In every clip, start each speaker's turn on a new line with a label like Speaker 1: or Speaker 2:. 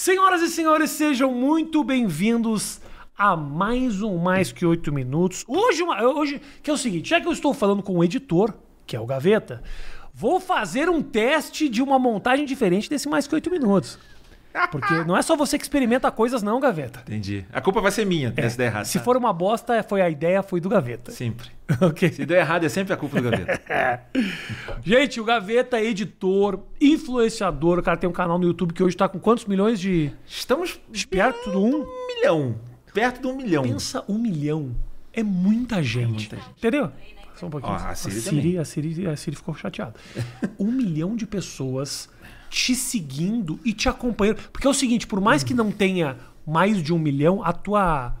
Speaker 1: Senhoras e senhores, sejam muito bem-vindos a mais um Mais Que Oito Minutos. Hoje, hoje, que é o seguinte, já que eu estou falando com o editor, que é o Gaveta, vou fazer um teste de uma montagem diferente desse Mais Que Oito Minutos. Porque não é só você que experimenta coisas não, Gaveta.
Speaker 2: Entendi. A culpa vai ser minha se der errado.
Speaker 1: Se
Speaker 2: tá?
Speaker 1: for uma bosta, foi a ideia, foi do Gaveta.
Speaker 2: Sempre. Se der errado, é sempre a culpa do gaveta.
Speaker 1: Gente, o Gaveta é editor, influenciador. O cara tem um canal no YouTube que hoje tá com quantos milhões de.
Speaker 2: Estamos
Speaker 1: Perto do um?
Speaker 2: um milhão. Perto de um milhão.
Speaker 1: Pensa um milhão. É muita gente.
Speaker 2: muita gente.
Speaker 1: Entendeu? Só um pouquinho.
Speaker 2: Ó, a Siri
Speaker 1: Siri, a, Siri, a Siri ficou chateada. um milhão de pessoas te seguindo e te acompanhando. Porque é o seguinte, por mais que não tenha mais de um milhão, a tua.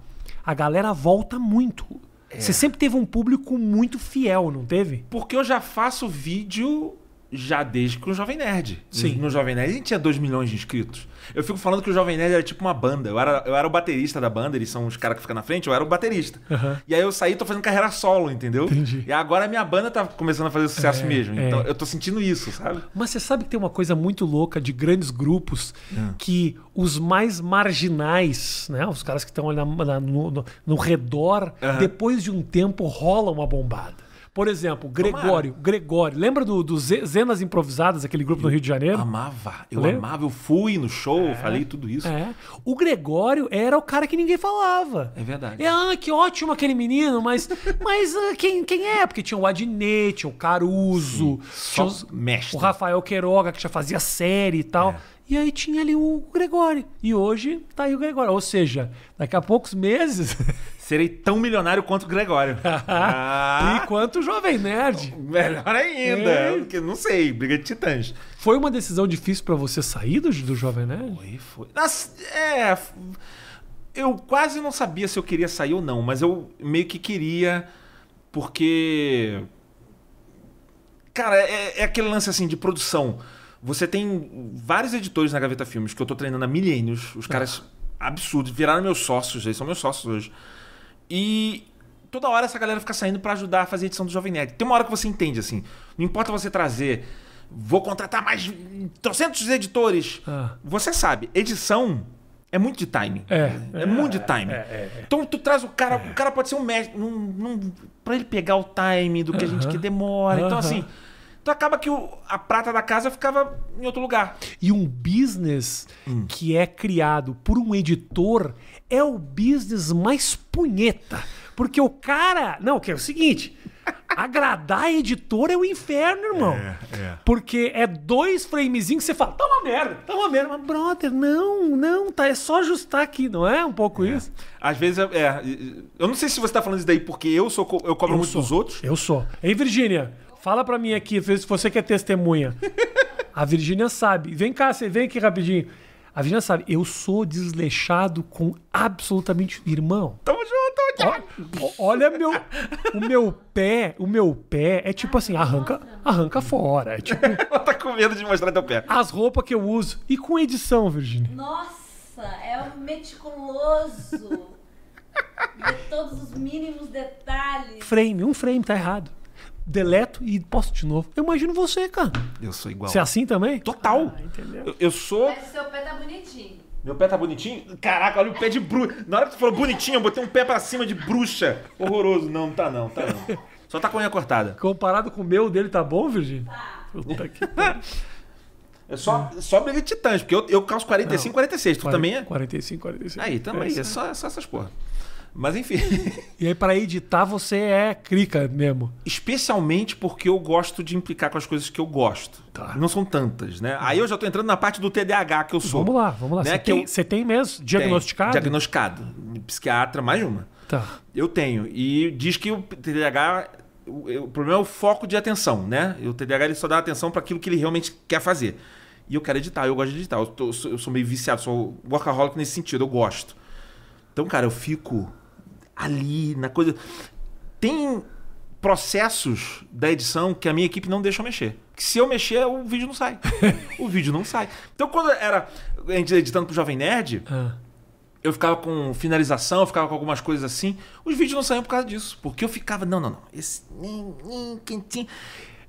Speaker 1: A galera volta muito.
Speaker 2: É.
Speaker 1: Você sempre teve um público muito fiel, não teve?
Speaker 2: Porque eu já faço vídeo já desde que o Jovem Nerd.
Speaker 1: Sim.
Speaker 2: No Jovem Nerd a gente tinha 2 milhões de inscritos. Eu fico falando que o Jovem Nerd era tipo uma banda. Eu era, eu era o baterista da banda, eles são os caras que ficam na frente, eu era o baterista.
Speaker 1: Aham.
Speaker 2: E aí eu saí e tô fazendo carreira solo, entendeu?
Speaker 1: Entendi.
Speaker 2: E agora a minha banda tá começando a fazer sucesso
Speaker 1: É,
Speaker 2: mesmo.
Speaker 1: é.
Speaker 2: Então eu tô sentindo isso, sabe?
Speaker 1: Mas você sabe que tem uma coisa muito louca de grandes grupos
Speaker 2: Ah.
Speaker 1: que os mais marginais, né? Os caras que estão ali na- na- no, no- no redor,
Speaker 2: Aham.
Speaker 1: depois de um tempo rola uma bombada. Por exemplo, Gregório. Gregório. Lembra do, do Ze- Zenas Improvisadas, aquele grupo no Rio de Janeiro?
Speaker 2: Amava. Eu
Speaker 1: Lembra?
Speaker 2: amava. Eu fui no show, falei tudo isso.
Speaker 1: É. O Gregório era o cara que ninguém falava.
Speaker 2: É verdade.
Speaker 1: É, ah, que ótimo aquele menino, mas, mas ah, quem, quem é? Porque tinha o Adnet, tinha o Caruso, tinha os-
Speaker 2: mestre.
Speaker 1: o Rafael Queiroga, que já fazia série e tal.
Speaker 2: É.
Speaker 1: E aí tinha ali o Gregório. E hoje tá aí o Gregório. Ou seja, daqui a poucos meses.
Speaker 2: Serei tão milionário quanto o Gregório. ah,
Speaker 1: e quanto o Jovem Nerd.
Speaker 2: melhor ainda.
Speaker 1: É.
Speaker 2: Porque não sei, briga de titãs.
Speaker 1: Foi uma decisão difícil pra você sair do, do Jovem Nerd?
Speaker 2: Foi, foi. Nossa, é. Eu quase não sabia se eu queria sair ou não, mas eu meio que queria, porque. Cara, é, é aquele lance assim de produção. Você tem vários editores na Gaveta Filmes que eu tô treinando há milênios, os caras absurdos, viraram meus sócios, eles são meus sócios hoje. E toda hora essa galera fica saindo pra ajudar a fazer a edição do Jovem Nerd. Tem uma hora que você entende, assim. Não importa você trazer. Vou contratar mais trocentos editores.
Speaker 1: Ah.
Speaker 2: Você sabe, edição é muito de timing.
Speaker 1: É,
Speaker 2: É, muito de timing. Então tu traz o cara, o cara pode ser um mestre. Não, não, pra ele pegar o time do que a gente quer demora. Então, assim. Então acaba que o- a prata da casa ficava em outro lugar.
Speaker 1: E um business
Speaker 2: Hum.
Speaker 1: que é criado por um editor é o business mais punheta. Porque o cara. Não, que é o seguinte. Agradar editor é o inferno, irmão.
Speaker 2: é.
Speaker 1: Porque é dois framezinhos que você fala, tá uma merda, tá uma merda. Mas, brother, não, não, tá. É só ajustar aqui, não é um pouco isso?
Speaker 2: Às vezes, é, é, eu não sei se você tá falando isso daí porque eu sou eu cobro muito
Speaker 1: sou.
Speaker 2: dos outros.
Speaker 1: Eu sou. Ei, Virgínia, fala pra mim aqui, se você que é testemunha. A Virgínia sabe. Vem cá, você vem aqui rapidinho. A Virgínia sabe, eu sou desleixado com absolutamente. Irmão,
Speaker 2: Tamo junto, tamo
Speaker 1: ó- ó- olha meu, o meu pé, o meu pé é tipo assim, arranca, arranca fora. É tipo
Speaker 2: Ela tá com medo de mostrar teu pé.
Speaker 1: as roupas que eu uso. E com edição, Virgínia.
Speaker 3: Nossa, é um meticuloso. Vê todos os mínimos detalhes.
Speaker 1: Frame, um frame, tá errado. Deleto e posto de novo. Eu imagino você, cara.
Speaker 2: Eu sou igual.
Speaker 1: Você é assim também?
Speaker 2: Total.
Speaker 1: Ah, entendeu?
Speaker 2: Eu, eu sou.
Speaker 3: Mas o seu pé tá bonitinho.
Speaker 2: Meu pé tá bonitinho? Caraca, olha o pé de bruxa. Na hora que tu falou bonitinho, eu botei um pé pra cima de bruxa. Horroroso. Não, tá não, tá não. Só tá com a unha cortada.
Speaker 1: Comparado com o meu, o dele tá bom, Virgínia? Puta que pariu.
Speaker 2: É só, só briga de titãs, porque eu, eu calço 45, 46. Tu também é?
Speaker 1: 45, 46.
Speaker 2: Aí, também.
Speaker 1: É
Speaker 2: É
Speaker 1: isso.
Speaker 2: só, é só essas porra. Mas enfim.
Speaker 1: E aí, pra editar, você é crica mesmo.
Speaker 2: Especialmente porque eu gosto de implicar com as coisas que eu gosto.
Speaker 1: Tá.
Speaker 2: Não são tantas, né? Aí eu já tô entrando na parte do TDAH que eu sou.
Speaker 1: Vamos lá, vamos lá.
Speaker 2: Né?
Speaker 1: Você,
Speaker 2: Que
Speaker 1: tem,
Speaker 2: eu-
Speaker 1: você tem mesmo? Diagnosticado?
Speaker 2: Diagnosticado. Psiquiatra, mais uma.
Speaker 1: Tá.
Speaker 2: Eu tenho. E diz que o TDAH. O, problema é o foco de atenção, né? E o TDAH ele só dá atenção para aquilo que ele realmente quer fazer. E eu quero editar, eu gosto de editar. Eu, tô- eu sou meio viciado, sou workaholic nesse sentido, eu gosto. Então, cara, eu fico ali na coisa. Tem processos da edição que a minha equipe não deixa eu mexer. Que se eu mexer, o vídeo não sai. o vídeo não sai. Então, quando era a gente editando pro Jovem Nerd,
Speaker 1: Ah.
Speaker 2: eu ficava com finalização, eu ficava com algumas coisas assim. Os vídeos não saíam por causa disso. Porque eu ficava, não, não, não. Esse. quentinho.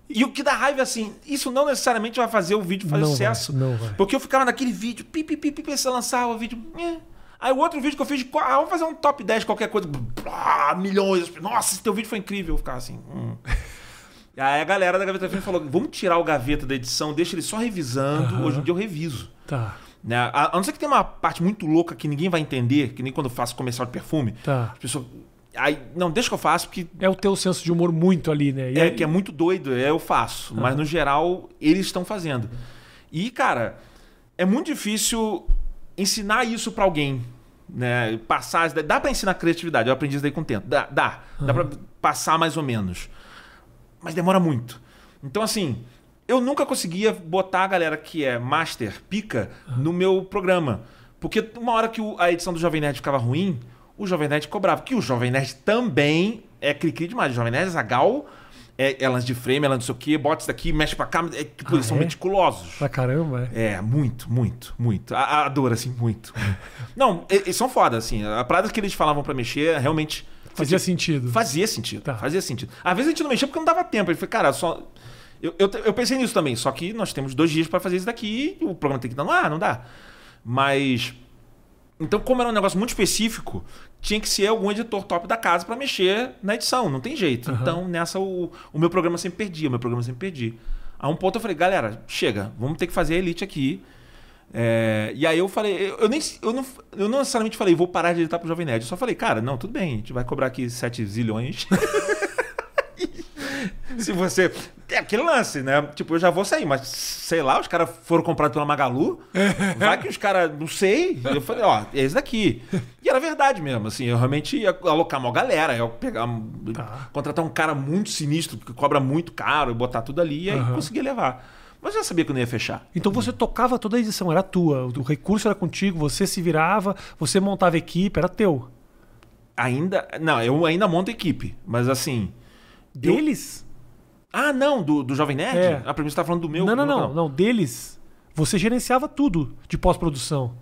Speaker 2: E o que dá raiva é assim, isso não necessariamente vai fazer o vídeo fazer
Speaker 1: Não vai,
Speaker 2: sucesso.
Speaker 1: não vai.
Speaker 2: Porque eu ficava naquele vídeo, pi, pi, pi, pi, pi, você lançava o vídeo. eh. Aí o outro vídeo que eu fiz, de, ah, vamos fazer um top 10, qualquer coisa. Ah, milhões. Nossa, esse teu vídeo foi incrível. Eu ficava assim. Hum. Aí a galera da Gaveta Filme falou: vamos tirar o gaveta da edição, deixa ele só revisando.
Speaker 1: Aham.
Speaker 2: Hoje em dia eu reviso.
Speaker 1: Tá,
Speaker 2: Né? A, a não ser que tenha uma parte muito louca que ninguém vai entender, que nem quando eu faço comercial de perfume.
Speaker 1: tá.
Speaker 2: As pessoas. Aí, não, deixa que eu faço, porque
Speaker 1: É o teu senso de humor muito ali, né? E
Speaker 2: é
Speaker 1: aí-
Speaker 2: que é muito doido, é, eu faço. Mas no geral, eles estão fazendo. E, cara, é muito difícil ensinar isso pra alguém. Né? Passar. Dá pra ensinar criatividade, eu aprendi isso daí com o tempo. Dá, dá. Dá pra passar mais ou menos. Mas demora muito. Então, assim, eu nunca conseguia botar a galera que é master, pica, no meu programa. Porque uma hora que a edição do Jovem Nerd ficava ruim, o Jovem Nerd cobrava. Que o Jovem Nerd também é cri-cri demais. O Jovem Nerd é Zagal, é, lance de frame, lance não sei o quê, bota isso daqui, mexe pra cá. É, tipo,
Speaker 1: Ah,
Speaker 2: eles são
Speaker 1: é?
Speaker 2: meticulosos.
Speaker 1: Pra caramba, é.
Speaker 2: É, muito, muito, muito. A, a dor, assim, muito. Não, eles são foda, assim. A parada que eles falavam pra mexer, realmente...
Speaker 1: Fazia sentido.
Speaker 2: Fazia sentido.
Speaker 1: Tá.
Speaker 2: Fazia sentido. Às vezes a gente não mexia porque não dava tempo. Ele falou, cara, só. Eu, eu, eu pensei nisso também, só que nós temos dois dias pra fazer isso daqui e o programa tem que dar no ar, não dá. Mas. Então, como era um negócio muito específico, tinha que ser algum editor top da casa pra mexer na edição, não tem jeito.
Speaker 1: Aham.
Speaker 2: Então, nessa, o, o meu programa sempre perdia, o meu programa sempre perdia. A um ponto eu falei, galera, chega, vamos ter que fazer a elite aqui. É, e aí eu falei, eu, eu nem, eu, não, eu não necessariamente falei, vou parar de editar pro Jovem Nerd. Eu só falei, cara, não, tudo bem, a gente vai cobrar aqui 7 zilhões. Se você. É aquele lance, né? Tipo, eu já vou sair, mas sei lá, os caras foram comprados pela Magalu. Vai que os caras. Não sei. Eu falei, ó, é esse daqui. E era verdade mesmo, assim. Eu realmente ia alocar uma galera, ia pegar.
Speaker 1: Tá.
Speaker 2: Contratar um cara muito sinistro, que cobra muito caro, botar tudo ali e aí conseguir levar. Mas eu já sabia que eu não ia fechar.
Speaker 1: Então você tocava toda a edição, era tua. O recurso era contigo, você se virava, você montava equipe, era teu.
Speaker 2: Ainda. Não, eu ainda monto equipe, mas assim. eu-
Speaker 1: Deles?
Speaker 2: Ah, não, do, do Jovem Nerd?
Speaker 1: É.
Speaker 2: A primeira você tá falando do meu.
Speaker 1: não, não, não,
Speaker 2: canal.
Speaker 1: não. Deles. Você gerenciava tudo de pós-produção.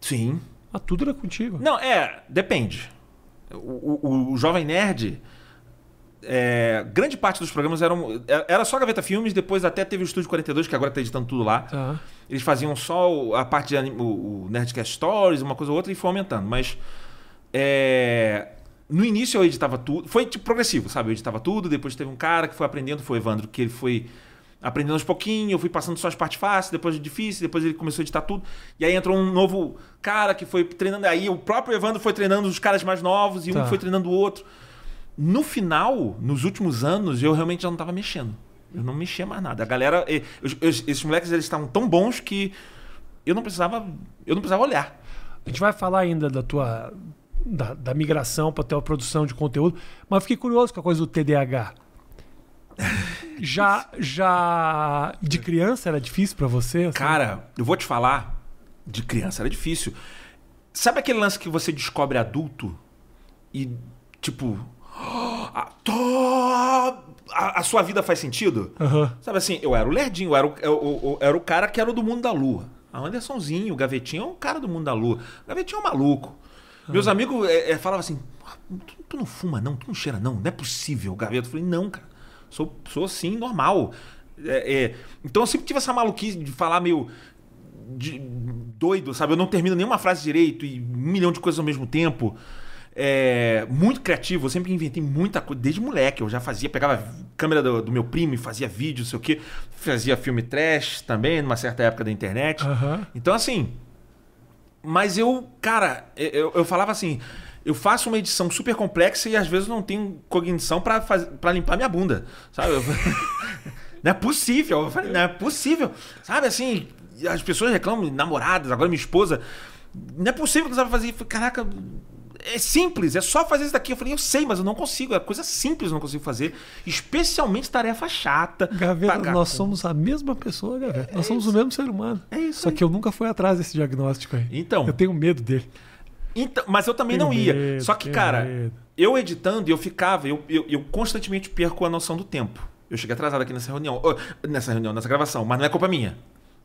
Speaker 2: Sim.
Speaker 1: Ah, tudo era contigo.
Speaker 2: Não, é, depende. O, o- o Jovem Nerd, é, grande parte dos programas eram. Era só Gaveta Filmes, depois até teve o Estúdio 42, que agora tá editando tudo lá.
Speaker 1: Tá.
Speaker 2: Eles faziam só a parte de o, o Nerdcast Stories, uma coisa ou outra, e foi aumentando. Mas é, no início eu editava tudo. Foi tipo progressivo, sabe? Eu editava tudo, depois teve um cara que foi aprendendo, foi o Evandro, que ele foi aprendendo aos pouquinhos, eu fui passando só as partes fáceis, depois difíceis, depois ele começou a editar tudo. E aí entrou um novo cara que foi treinando. Aí o próprio Evandro foi treinando os caras mais novos e
Speaker 1: Tá.
Speaker 2: um foi treinando o outro. No final, nos últimos anos, eu realmente já não estava mexendo. Eu não mexia mais nada. A galera. os- os- esses moleques eles estavam tão bons que eu não precisava. Eu não precisava olhar.
Speaker 1: A gente vai falar ainda da tua. Da, da migração para tua produção de conteúdo, mas fiquei curioso com a coisa do TDAH. Já, já de criança era difícil para você? assim?
Speaker 2: Cara, eu vou te falar, de criança era difícil. Sabe aquele lance que você descobre adulto e, tipo. A, tó- a- a sua vida faz sentido?
Speaker 1: Aham.
Speaker 2: Sabe assim, eu era o lerdinho, eu era o, eu- eu- eu era o cara que era o do mundo da lua. A Andersonzinho, o Gavetinho é um cara do mundo da lua. O Gavetinho é um maluco. Meus amigos é, é, falavam assim: "Ah, tu, tu não fuma, não, tu não cheira, não, não é possível, Gaveta. Eu falei, não, cara, sou, sou assim, normal. É, é, Então eu sempre tive essa maluquice de falar meio de- doido, sabe? Eu não termino nenhuma frase direito e um milhão de coisas ao mesmo tempo. É, muito criativo, eu sempre inventei muita coisa, desde moleque. Eu já fazia, pegava a câmera do, do meu primo e fazia vídeo, não sei o quê. Fazia filme trash também, numa certa época da internet.
Speaker 1: Aham.
Speaker 2: Então, assim. Mas eu, cara, eu, eu falava assim. Eu faço uma edição super complexa e às vezes não tenho cognição pra limpar minha bunda. Sabe? Não é possível. Eu falei, não é possível. Sabe assim, as pessoas reclamam, namoradas, agora minha esposa. Não é possível que não sabe fazer. Caraca, é simples, é só fazer isso daqui. Eu falei, eu sei, mas eu não consigo. É coisa simples, eu não consigo fazer. Especialmente tarefa chata.
Speaker 1: Gaveta, nós somos a mesma pessoa, Gaveta. Nós somos o mesmo ser humano.
Speaker 2: É isso
Speaker 1: Só
Speaker 2: aí.
Speaker 1: que eu nunca fui atrás desse diagnóstico aí.
Speaker 2: Então.
Speaker 1: Eu tenho medo dele.
Speaker 2: Então, mas eu também
Speaker 1: Tenho
Speaker 2: não ia.
Speaker 1: medo,
Speaker 2: Só que, cara,
Speaker 1: medo.
Speaker 2: eu editando, eu ficava, eu, eu, eu constantemente perco a noção do tempo. Eu cheguei atrasado aqui nessa reunião, nessa reunião, nessa gravação, mas não é culpa minha.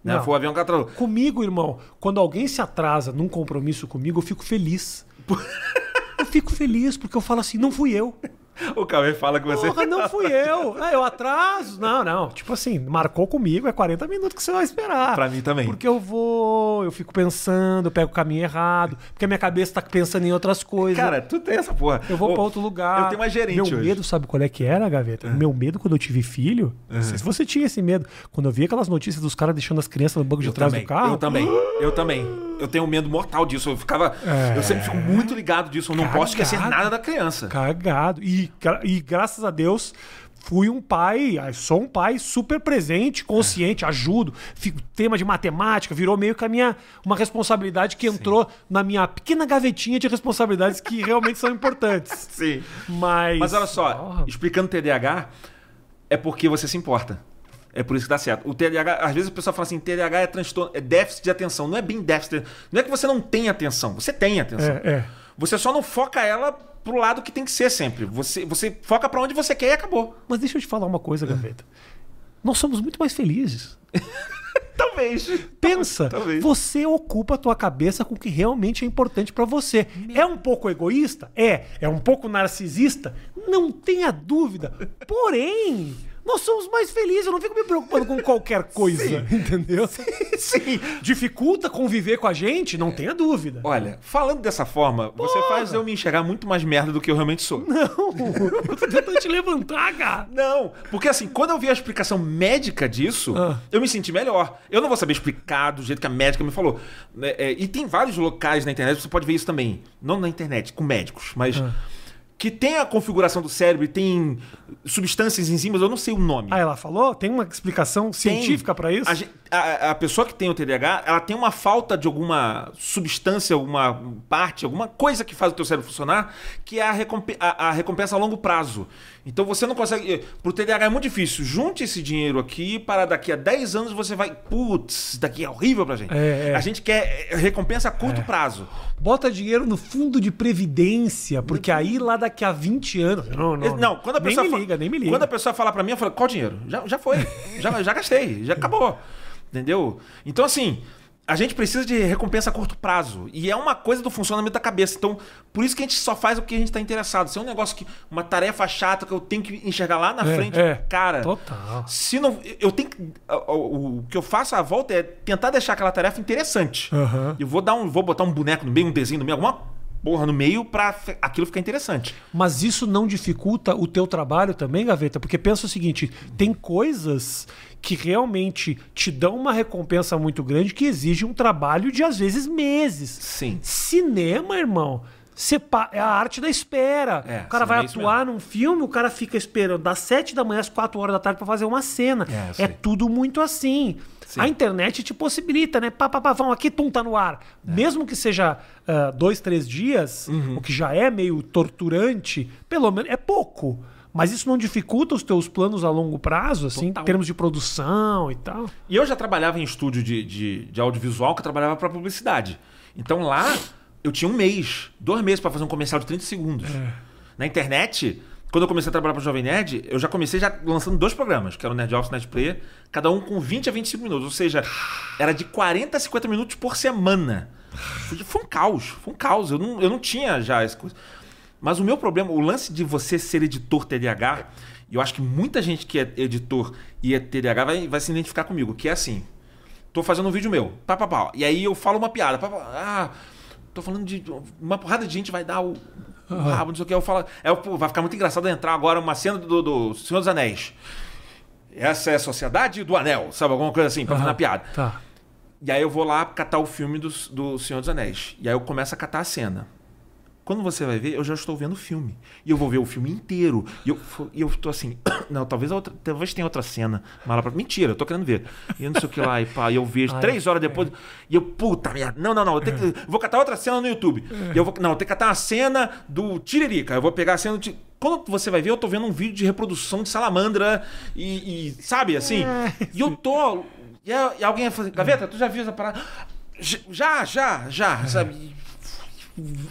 Speaker 2: Né?
Speaker 1: Não.
Speaker 2: Foi o avião que atrasou.
Speaker 1: Comigo, irmão, quando alguém se atrasa num compromisso comigo, eu fico feliz. Eu fico feliz porque eu falo assim, não fui eu.
Speaker 2: O Cauê fala que você.
Speaker 1: Porra, não fui eu. Ah, eu atraso. Não, não. Tipo assim, marcou comigo, é 40 minutos que você vai esperar.
Speaker 2: Pra mim também.
Speaker 1: Porque eu vou, eu fico pensando, eu pego o caminho errado, porque a minha cabeça tá pensando em outras coisas.
Speaker 2: Cara, tu tem essa porra.
Speaker 1: eu vou
Speaker 2: Ô,
Speaker 1: pra outro lugar.
Speaker 2: Eu tenho uma gerente
Speaker 1: Meu
Speaker 2: hoje. É.
Speaker 1: medo, sabe qual é que era, Gaveta? Meu medo quando eu tive filho, não sei se você tinha esse medo, quando eu vi aquelas notícias dos caras deixando as crianças no banco de
Speaker 2: Eu
Speaker 1: trás
Speaker 2: também,
Speaker 1: do carro.
Speaker 2: eu também, eu também. Eu tenho medo mortal disso. Eu ficava.
Speaker 1: É.
Speaker 2: Eu sempre fico muito ligado disso. Eu não posso esquecer
Speaker 1: Cagado.
Speaker 2: nada da criança.
Speaker 1: Cagado. E, e graças a Deus fui um pai, ah, sou um pai super presente, consciente, ajudo. Fico, tema de matemática virou meio que a minha uma responsabilidade que entrou na minha pequena gavetinha de responsabilidades que realmente são importantes.
Speaker 2: Sim.
Speaker 1: Mas
Speaker 2: Mas olha só,
Speaker 1: Porra.
Speaker 2: explicando TDAH, é porque você se importa. É por isso que dá certo. O TDAH, às vezes o pessoal fala assim, TDAH é transtorno, é déficit de atenção. Não é bem déficit. Não é que você não tem atenção, você tem atenção.
Speaker 1: É, é.
Speaker 2: Você só não foca ela pro lado que tem que ser sempre. Você, você foca pra onde você quer e acabou.
Speaker 1: Mas deixa eu te falar uma coisa, Gaveta. Nós somos muito mais felizes.
Speaker 2: Talvez.
Speaker 1: Pensa,
Speaker 2: Talvez.
Speaker 1: você ocupa a tua cabeça com o que realmente é importante pra você. É um pouco egoísta? É. É um pouco narcisista? Não tenha dúvida. Porém, nós somos mais felizes. Eu não fico me preocupando com qualquer coisa, entendeu?
Speaker 2: Sim.
Speaker 1: Dificulta conviver com a gente? Não tenha dúvida.
Speaker 2: Olha, falando dessa forma, você faz eu me enxergar muito mais merda do que eu realmente sou.
Speaker 1: Não, eu tô tentando te levantar, cara.
Speaker 2: Não, porque assim, quando eu vi a explicação médica disso,
Speaker 1: Ah.
Speaker 2: eu me senti melhor. Eu não vou saber explicar do jeito que a médica me falou. né, é, e tem vários locais na internet, você pode ver isso também. Não na internet, com médicos, mas.
Speaker 1: Ah.
Speaker 2: Que tem a configuração do cérebro e tem substâncias, enzimas, eu não sei o nome.
Speaker 1: Ah, ela falou? Tem uma explicação científica pra isso?
Speaker 2: A, gen- a- a pessoa que tem o TDAH, ela tem uma falta de alguma substância, alguma parte, alguma coisa que faz o teu cérebro funcionar, que é a, recompe- a- a recompensa a longo prazo. Então você não consegue. Pro TDAH é muito difícil. Junte esse dinheiro aqui para daqui a 10 anos você vai. Putz, isso daqui é horrível pra gente.
Speaker 1: É, é.
Speaker 2: A gente quer é, recompensa a curto prazo.
Speaker 1: Bota dinheiro no fundo de previdência, porque aí lá daqui a 20 anos. Não, não,
Speaker 2: Não, quando a
Speaker 1: nem
Speaker 2: pessoa
Speaker 1: me
Speaker 2: fa-
Speaker 1: liga, nem me liga.
Speaker 2: Quando a pessoa falar pra mim, eu falo, qual dinheiro? Já, já foi. já, já gastei, já acabou. Entendeu? Então, assim, a gente precisa de recompensa a curto prazo. E é uma coisa do funcionamento da cabeça. Então, por isso que a gente só faz o que a gente tá interessado. Se é um negócio que. Uma tarefa chata que eu tenho que enxergar lá na
Speaker 1: É,
Speaker 2: frente,
Speaker 1: é.
Speaker 2: cara.
Speaker 1: Total.
Speaker 2: Se não. Eu tenho que. O, o- que eu faço à volta é tentar deixar aquela tarefa interessante.
Speaker 1: Aham.
Speaker 2: Eu vou dar um. Vou botar um boneco no meio, um desenho no meio, alguma porra no meio pra fe- aquilo ficar interessante.
Speaker 1: Mas isso não dificulta o teu trabalho também, Gaveta? Porque pensa o seguinte: tem coisas que realmente te dão uma recompensa muito grande que exige um trabalho de, às vezes, meses.
Speaker 2: Sim.
Speaker 1: Cinema, irmão. pa- É a arte da espera.
Speaker 2: É,
Speaker 1: o cara vai
Speaker 2: é
Speaker 1: atuar num filme, o cara fica esperando das 7 da manhã às 4 horas da tarde pra fazer uma cena.
Speaker 2: É,
Speaker 1: É, tudo muito assim.
Speaker 2: Sim.
Speaker 1: A internet te possibilita, né? Pá, pá, pá, vão aqui, tum, tá no ar.
Speaker 2: É.
Speaker 1: Mesmo que seja ah, dois, três dias,
Speaker 2: Uhum.
Speaker 1: o que já é meio torturante, pelo menos é pouco. Mas isso não dificulta os teus planos a longo prazo, assim,
Speaker 2: Total.
Speaker 1: em termos de produção e tal.
Speaker 2: E eu já trabalhava em estúdio de, de, de audiovisual que eu trabalhava para publicidade. Então lá eu tinha um mês, dois meses para fazer um comercial de 30 segundos. Na internet, quando eu comecei a trabalhar para o Jovem Nerd, eu já comecei já lançando dois programas, que era o Nerd Office e Nerd Player, cada um com 20 a 25 minutos. Ou seja, era de 40 a 50 minutos por semana. Foi, um caos, foi um caos. Eu não, eu não tinha já essa coisa. Mas o meu problema, o lance de você ser editor TDAH, e eu acho que muita gente que é editor e é TDAH vai, vai se identificar comigo, que é assim. Tô fazendo um vídeo meu, pá, pá, pá, e aí eu falo uma piada, pá, pá, ah, tô falando de. Uma porrada de gente vai dar o, o rabo, não sei o que, eu falo. É, pô, vai ficar muito engraçado entrar agora uma cena do, do Senhor dos Anéis. Essa é a Sociedade do Anel, sabe? Alguma coisa assim, pra fazer
Speaker 1: Aham.
Speaker 2: uma piada.
Speaker 1: Tá.
Speaker 2: E aí eu vou lá catar o filme do, do Senhor dos Anéis. E aí eu começo a catar a cena. Quando você vai ver, eu já estou vendo o filme. E eu vou ver o filme inteiro. E eu, e eu tô assim, não, talvez, outra, talvez tenha outra cena. Mala pra... Mentira, eu tô querendo ver. E eu não sei o que lá, e pá, e eu vejo
Speaker 1: Ai,
Speaker 2: três horas depois. E eu, puta merda, não, não, não, eu tenho que, vou catar outra cena no YouTube. E eu vou, não, eu tenho que catar uma cena do Tiririca. Eu vou pegar a cena do. Ti- Quando você vai ver, eu tô vendo um vídeo de reprodução de salamandra e, e, sabe, assim. E eu tô. E, e alguém ia fazer, Gaveta, tu já viu essa parada? Já, já, já, sabe?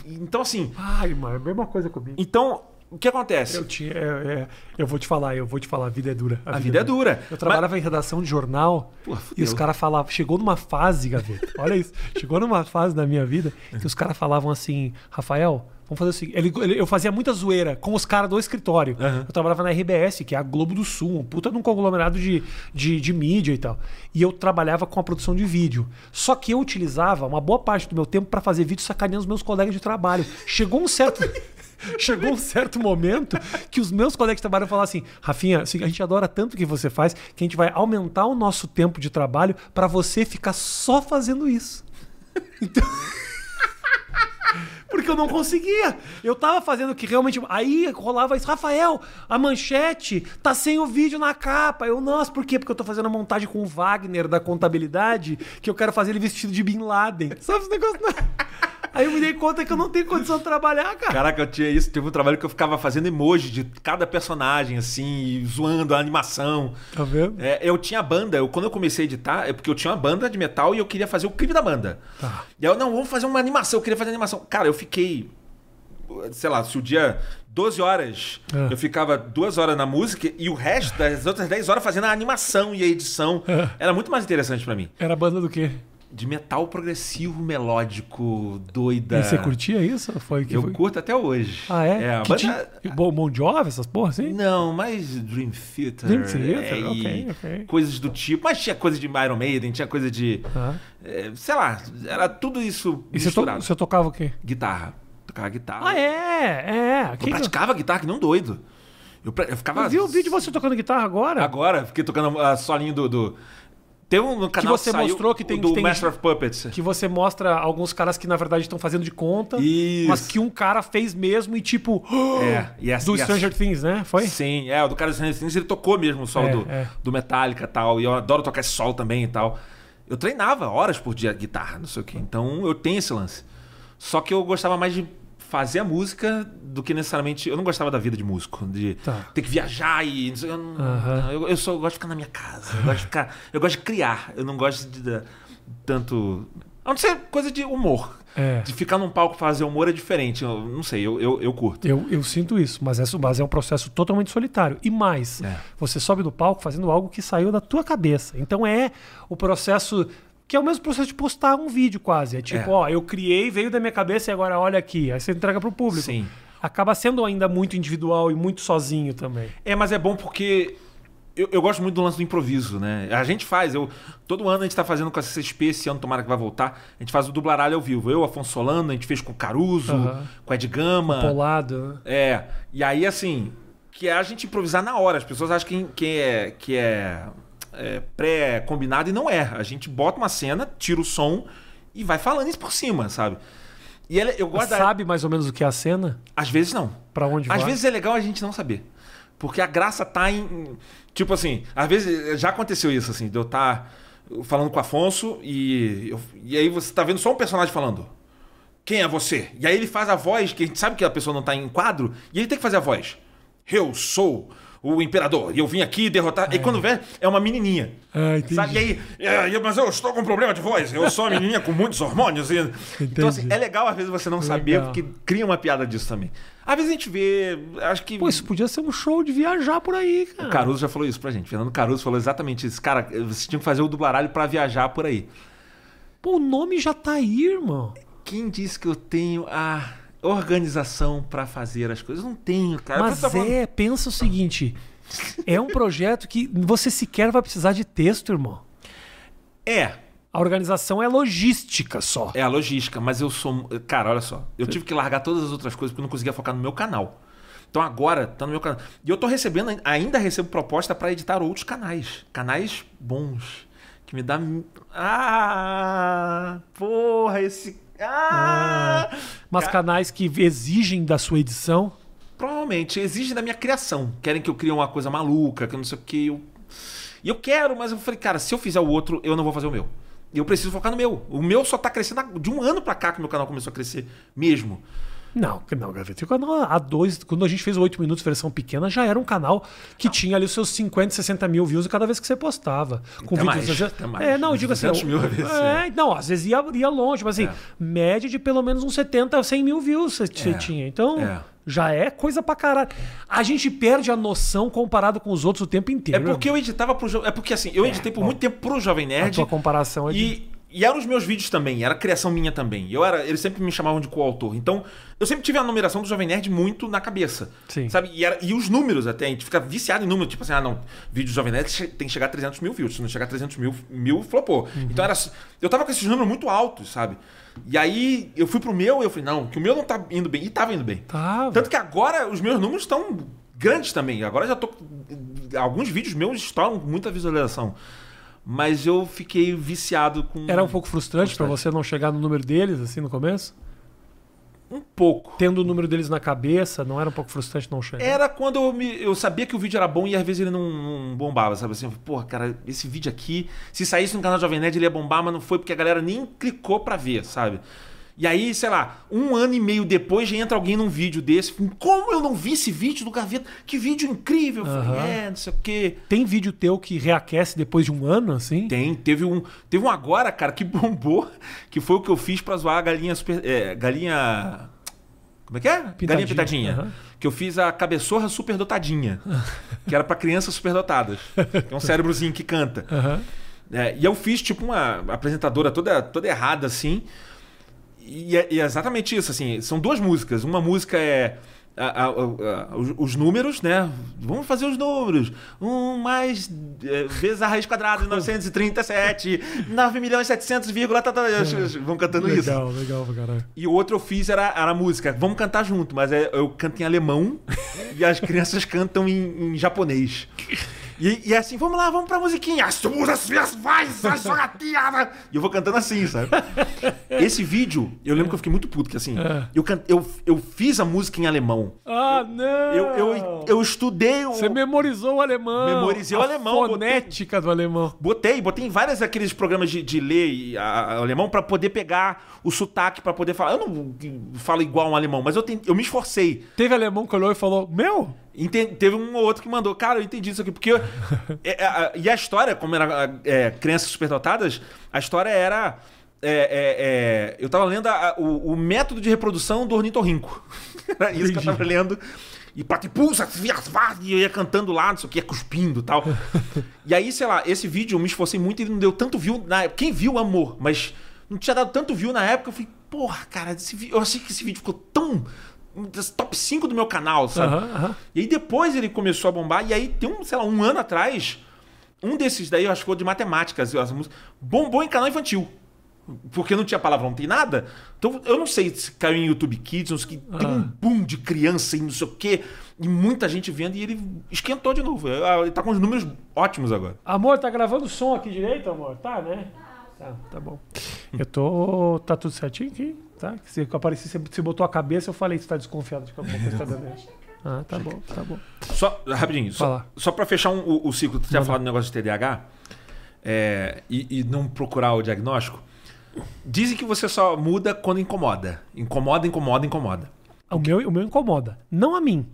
Speaker 2: Então, assim,
Speaker 1: Ai, mano, é a mesma coisa comigo.
Speaker 2: então, o que acontece?
Speaker 1: Eu, tinha, é, é, eu vou te falar, eu vou te falar, a vida é dura.
Speaker 2: A vida é dura.
Speaker 1: Eu trabalhava em redação de jornal
Speaker 2: Pô,
Speaker 1: e os caras falavam. Chegou numa fase, Gaveta. Olha isso. Chegou numa fase da minha vida que os caras falavam assim: Rafael, vamos fazer o seguinte. Ele, ele- eu fazia muita zoeira com os caras do escritório. Eu trabalhava na RBS, que é a Globo do Sul, um puta de um conglomerado de, de, de mídia e tal. E eu trabalhava com a produção de vídeo. Só que eu utilizava uma boa parte do meu tempo pra fazer vídeo sacaneando os meus colegas de trabalho. Chegou um certo. Chegou um certo momento que os meus colegas de trabalho falaram assim: Rafinha, assim, a gente adora tanto o que você faz que a gente vai aumentar o nosso tempo de trabalho pra você ficar só fazendo isso. Porque eu não conseguia. Eu tava fazendo o que realmente. Aí rolava isso. Rafael, a manchete tá sem o vídeo na capa. Eu, nossa, por quê? Porque eu tô fazendo a montagem com o Wagner da contabilidade, que eu quero fazer ele vestido de Bin Laden. Sabe esse negócio? Aí eu me dei conta que eu não tenho condição de trabalhar, cara.
Speaker 2: Caraca, eu tinha isso. Teve um trabalho que eu ficava fazendo emoji de cada personagem, assim, zoando a animação.
Speaker 1: Tá vendo?
Speaker 2: É, eu tinha banda, eu, quando eu comecei a editar, é porque eu tinha uma banda de metal e eu queria fazer o clipe da banda.
Speaker 1: Tá.
Speaker 2: E aí eu, não, vamos fazer uma animação, eu queria fazer animação. Cara, eu fiquei, sei lá, se o dia 12 horas,
Speaker 1: É.
Speaker 2: eu ficava duas horas na música e o resto das outras 10 horas fazendo a animação e a edição.
Speaker 1: É.
Speaker 2: Era muito mais interessante pra mim.
Speaker 1: Era banda do quê?
Speaker 2: De metal progressivo, melódico, doida.
Speaker 1: E você curtia isso? Foi que
Speaker 2: Eu
Speaker 1: foi?
Speaker 2: curto até hoje.
Speaker 1: Ah, é?
Speaker 2: É,
Speaker 1: que
Speaker 2: banda...
Speaker 1: tinha... Bom, Bon Jovi, essas porra assim?
Speaker 2: Não, mais Dream Theater.
Speaker 1: Dream Theater,
Speaker 2: é,
Speaker 1: ok, ok.
Speaker 2: Coisas do tipo. Mas tinha coisa de Iron Maiden, tinha coisa de.
Speaker 1: Ah.
Speaker 2: é, sei lá, era tudo isso
Speaker 1: E você, to-
Speaker 2: misturado.
Speaker 1: você tocava o quê?
Speaker 2: Guitarra. Tocava guitarra.
Speaker 1: Ah, é? É.
Speaker 2: Eu
Speaker 1: Que...
Speaker 2: praticava guitarra que não doido. Eu, pra- eu ficava.
Speaker 1: Eu vi o vídeo de você tocando guitarra agora.
Speaker 2: Agora, fiquei tocando a solinho do. do... Tem um no canal
Speaker 1: você
Speaker 2: saiu,
Speaker 1: mostrou que tem-
Speaker 2: do
Speaker 1: que tem-
Speaker 2: Master of Puppets.
Speaker 1: Que você mostra alguns caras que na verdade estão fazendo de conta.
Speaker 2: Isso.
Speaker 1: Mas que um cara fez mesmo e tipo.
Speaker 2: É, e essa-
Speaker 1: do
Speaker 2: e essa-
Speaker 1: Stranger Things, né? Foi?
Speaker 2: Sim, é, o do cara do Stranger Things, ele tocou mesmo o solo
Speaker 1: É,
Speaker 2: do,
Speaker 1: é.
Speaker 2: do Metallica e tal. E eu adoro tocar esse solo também e tal. Eu treinava horas por dia guitarra, não sei o quê. Então eu tenho esse lance. Só que eu gostava mais de fazer a música do que necessariamente. Eu não gostava da vida de músico, de
Speaker 1: Tá.
Speaker 2: ter que viajar e. Eu, não- eu, eu só gosto de ficar na minha casa. Eu gosto de ficar. Eu gosto de criar. Eu não gosto de, de- tanto. A não ser coisa de humor.
Speaker 1: É.
Speaker 2: De ficar num palco fazer humor é diferente. Eu não sei, eu, eu, eu curto.
Speaker 1: Eu, eu sinto isso, mas, é, mas é um processo totalmente solitário. E mais,
Speaker 2: É.
Speaker 1: você sobe no palco fazendo algo que saiu da tua cabeça. Então é o processo. Que é o mesmo processo de postar um vídeo, quase. É tipo,
Speaker 2: É.
Speaker 1: ó, eu criei, veio da minha cabeça e agora olha aqui. Aí você entrega pro público.
Speaker 2: Sim.
Speaker 1: Acaba sendo ainda muito individual e muito sozinho também.
Speaker 2: É, mas é bom porque eu, eu gosto muito do lance do improviso, né? A gente faz, eu todo ano a gente tá fazendo com a CCXP, esse ano tomara que vai voltar, a gente faz o dublaralho ao vivo. Eu, Afonso Solano, a gente fez com o Caruso,
Speaker 1: Aham.
Speaker 2: com o Ed Gama.
Speaker 1: Polado. né?
Speaker 2: É, e aí assim, que é a gente improvisar na hora. As pessoas acham que, que é, que é, é pré-combinado e não é. A gente bota uma cena, tira o som e vai falando isso por cima, sabe? E ela- eu da-
Speaker 1: Sabe mais ou menos o que é a cena?
Speaker 2: Às vezes não.
Speaker 1: Pra onde
Speaker 2: Às
Speaker 1: vai?
Speaker 2: vezes é legal a gente não saber. Porque a graça tá em. Tipo assim, às vezes já aconteceu isso, assim, de eu estar falando com o Afonso e, eu- e aí você tá vendo só um personagem falando. Quem é você? E aí ele faz a voz, que a gente sabe que a pessoa não tá em quadro, e ele tem que fazer a voz. Eu sou o imperador, e eu vim aqui derrotar. E quando vê, é uma menininha.
Speaker 1: Ah, entendi.
Speaker 2: Sabe? E aí, "É, eu- mas eu estou com problema de voz, eu sou uma menininha com muitos hormônios. E... Então, assim, é legal às vezes você não saber,
Speaker 1: Legal.
Speaker 2: porque cria uma piada disso também. Às vezes a gente vê, acho que.
Speaker 1: Pô, isso podia ser um show de viajar por aí, cara.
Speaker 2: O Caruso já falou isso pra gente. Fernando Caruso falou exatamente isso. Cara, você tinha que fazer o dublaralho pra viajar por aí.
Speaker 1: Pô, o nome já tá aí, irmão.
Speaker 2: Quem disse que eu tenho a organização pra fazer as coisas? Eu não tenho, cara.
Speaker 1: Mas
Speaker 2: tá falando-
Speaker 1: é, pensa o seguinte: é um projeto que você sequer vai precisar de texto, irmão.
Speaker 2: É,
Speaker 1: A organização é logística só.
Speaker 2: é a logística, mas eu sou. Cara, olha só. Eu tive que largar todas as outras coisas porque eu não conseguia focar no meu canal. Então agora tá no meu canal. E eu tô recebendo, ainda recebo proposta pra editar outros canais. Canais bons. Que me dá. Ah! Porra, esse. Ah!
Speaker 1: Mas
Speaker 2: Ca-
Speaker 1: canais que exigem da sua edição.
Speaker 2: Provavelmente exige da minha criação. Querem que eu crie uma coisa maluca, que eu não sei o que. Eu... E eu quero, mas eu falei, cara, se eu fizer o outro, eu não vou fazer o meu. E eu preciso focar no meu. O meu só tá crescendo de um ano pra cá que meu canal começou a crescer mesmo.
Speaker 1: Não, não, Gaveta. O canal A2, quando a gente fez o 8 minutos versão pequena, já era um canal que tinha ali os seus 50, 60 mil views cada vez que você postava. Com
Speaker 2: Até mais,
Speaker 1: vídeos.
Speaker 2: até mais.
Speaker 1: É, não, eu digo assim.
Speaker 2: 200 mil vezes,
Speaker 1: é, não, às vezes ia, ia longe, mas assim,
Speaker 2: É.
Speaker 1: média de pelo menos uns 70, 100 mil views você,
Speaker 2: É,
Speaker 1: tinha. Então,
Speaker 2: é.
Speaker 1: já é coisa pra caralho. A gente perde a noção comparado com os outros o tempo
Speaker 2: É
Speaker 1: inteiro.
Speaker 2: porque eu editava pro. jo- É porque assim, eu editei por muito tempo pro Jovem
Speaker 1: A
Speaker 2: Nerd.
Speaker 1: tua comparação é de...
Speaker 2: E, E eram os meus vídeos também, era criação minha também. Eu era, eles sempre me chamavam de coautor. Então, eu sempre tive a numeração do Jovem Nerd muito na cabeça.
Speaker 1: Sim.
Speaker 2: Sabe? E, era- e os números até, a gente fica viciado em números. Tipo assim, ah, não, vídeo do Jovem Nerd tem que chegar a 300 mil views. Se não chegar a 300 mil, mil flopou. Então, era, eu tava com esses números muito altos, sabe? E aí, eu fui pro meu e eu falei, não, que o meu não tá indo bem. E tava indo bem.
Speaker 1: Tava.
Speaker 2: Tanto que agora os meus números estão grandes também. Agora já tô. Alguns vídeos meus estouram com muita visualização. Mas eu fiquei viciado com.
Speaker 1: Era um pouco frustrante pra
Speaker 2: Frustrante.
Speaker 1: você não chegar no número deles, assim, no começo?
Speaker 2: Um pouco.
Speaker 1: Tendo o número deles na cabeça, não era um pouco frustrante não chegar?
Speaker 2: Era quando eu, me, eu sabia que o vídeo era bom e às vezes ele não, não bombava, sabe assim? Porra, cara, esse vídeo aqui, se saísse no canal Jovem Nerd ele ia bombar, mas não foi porque a galera nem clicou pra ver, sabe? E aí, sei lá, um ano e meio depois já entra alguém num vídeo desse. Como eu não vi esse vídeo do Gaveta? Que vídeo incrível! Eu falei, é, não sei o quê.
Speaker 1: Tem vídeo teu que reaquece depois de um ano, assim?
Speaker 2: Tem, teve um, teve um agora, cara, que bombou, que foi o que eu fiz pra zoar a galinha super, é, galinha como é que é? Galinha pitadinha.
Speaker 1: aham.
Speaker 2: Que eu fiz a cabeçorra superdotadinha, que era pra crianças superdotadas. Que é um cérebrozinho que canta.
Speaker 1: Aham.
Speaker 2: É, e eu fiz tipo uma apresentadora toda, toda errada assim. E é, e é exatamente isso, assim. São duas músicas. Uma música é a- a- a- os, os números, né? Vamos fazer os números. Um mais é, vezes a raiz quadrada de 937, 9 milhões 700, vírgula, tá, tá, vão cantando isso.
Speaker 1: Legal, legal pra caralho.
Speaker 2: E o outro eu fiz era, era a música. Vamos cantar junto, mas é- eu canto em alemão e as crianças cantam em, em japonês. E, e é assim, vamos lá, vamos pra musiquinha. As suas minhas vais, a jogatina. E eu vou cantando assim, sabe? Esse vídeo, eu lembro que eu fiquei muito puto, que assim,
Speaker 1: É.
Speaker 2: eu, can- eu, eu fiz a música em alemão.
Speaker 1: Ah, não!
Speaker 2: Eu, eu, eu estudei o.
Speaker 1: Você memorizou o alemão.
Speaker 2: Memorizei o alemão,
Speaker 1: fonética do alemão.
Speaker 2: Botei, botei em vários aqueles programas de, de ler a- a- alemão pra poder pegar o sotaque, pra poder falar. Eu não falo igual um alemão, mas eu, ten- eu me esforcei.
Speaker 1: Teve alemão que olhou e falou: Meu,
Speaker 2: Teve um ou outro que mandou, cara, eu entendi isso aqui, porque. é, é, e a história, como era é, crianças superdotadas, a história era. é, é, é, eu tava lendo a- o, o método de reprodução do ornitorrinco. Era isso que eu tava lendo. E patipulsa, e eu ia cantando lá, não sei o que, ia cuspindo e tal. e aí, sei lá, esse vídeo eu me esforcei muito e não deu tanto view na. Quem viu, amor, mas não tinha dado tanto view na época. Eu falei, porra, cara, esse vi- eu achei que esse vídeo ficou tão. Top 5 do meu canal, sabe?
Speaker 1: Aham, aham.
Speaker 2: E aí depois ele começou a bombar, e aí tem um, sei lá, um ano atrás, um desses daí, eu acho que foi de matemáticas, as músicas, bombou em canal infantil. Porque não tinha palavrão, não tem nada. Então eu não sei se caiu em YouTube Kids, não sei o que, tem um boom de criança e não sei o quê, e muita gente vendo, e ele esquentou de novo. Ah, Ele tá com os números ótimos agora.
Speaker 1: Amor, tá gravando o som aqui direito, amor? Tá, né? Tá, tá bom. Eu tô. Tá tudo certinho aqui? Tá? Se eu apareci, você você botou a cabeça, eu falei que você tá desconfiado de que alguma coisa tá dando aí. Ah, tá bom, tá bom.
Speaker 2: Só, rapidinho,
Speaker 1: Fala.
Speaker 2: só, só pra fechar um- o, o ciclo, tu tinha falado do negócio de TDAH é, e, e não procurar o diagnóstico. Dizem que você só muda quando incomoda. Incomoda, incomoda, incomoda.
Speaker 1: O meu, o meu incomoda. Não a mim.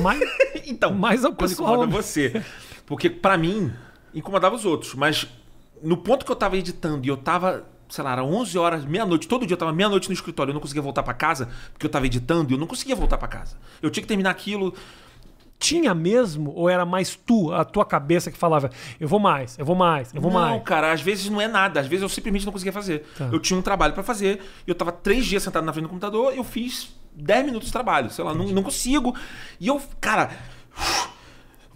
Speaker 1: Mas,
Speaker 2: Então,
Speaker 1: mas ao
Speaker 2: quando
Speaker 1: pessoal.
Speaker 2: incomoda você. Porque pra mim, incomodava os outros. Mas no ponto que eu tava editando e eu tava, sei lá, era 11 horas, meia-noite, todo dia eu tava meia-noite no escritório, eu não conseguia voltar pra casa, porque eu tava editando e eu não conseguia voltar pra casa. Eu tinha que terminar aquilo.
Speaker 1: Tinha mesmo? Ou era mais tu, a tua cabeça que falava, eu vou mais, eu vou mais, eu vou
Speaker 2: não,
Speaker 1: mais?
Speaker 2: cara, às vezes não é nada. Às vezes eu simplesmente não conseguia fazer.
Speaker 1: Tá.
Speaker 2: Eu tinha um trabalho pra fazer, eu tava três dias sentado na frente do computador, eu fiz 10 minutos de trabalho. Sei lá, não, não consigo. E eu, cara.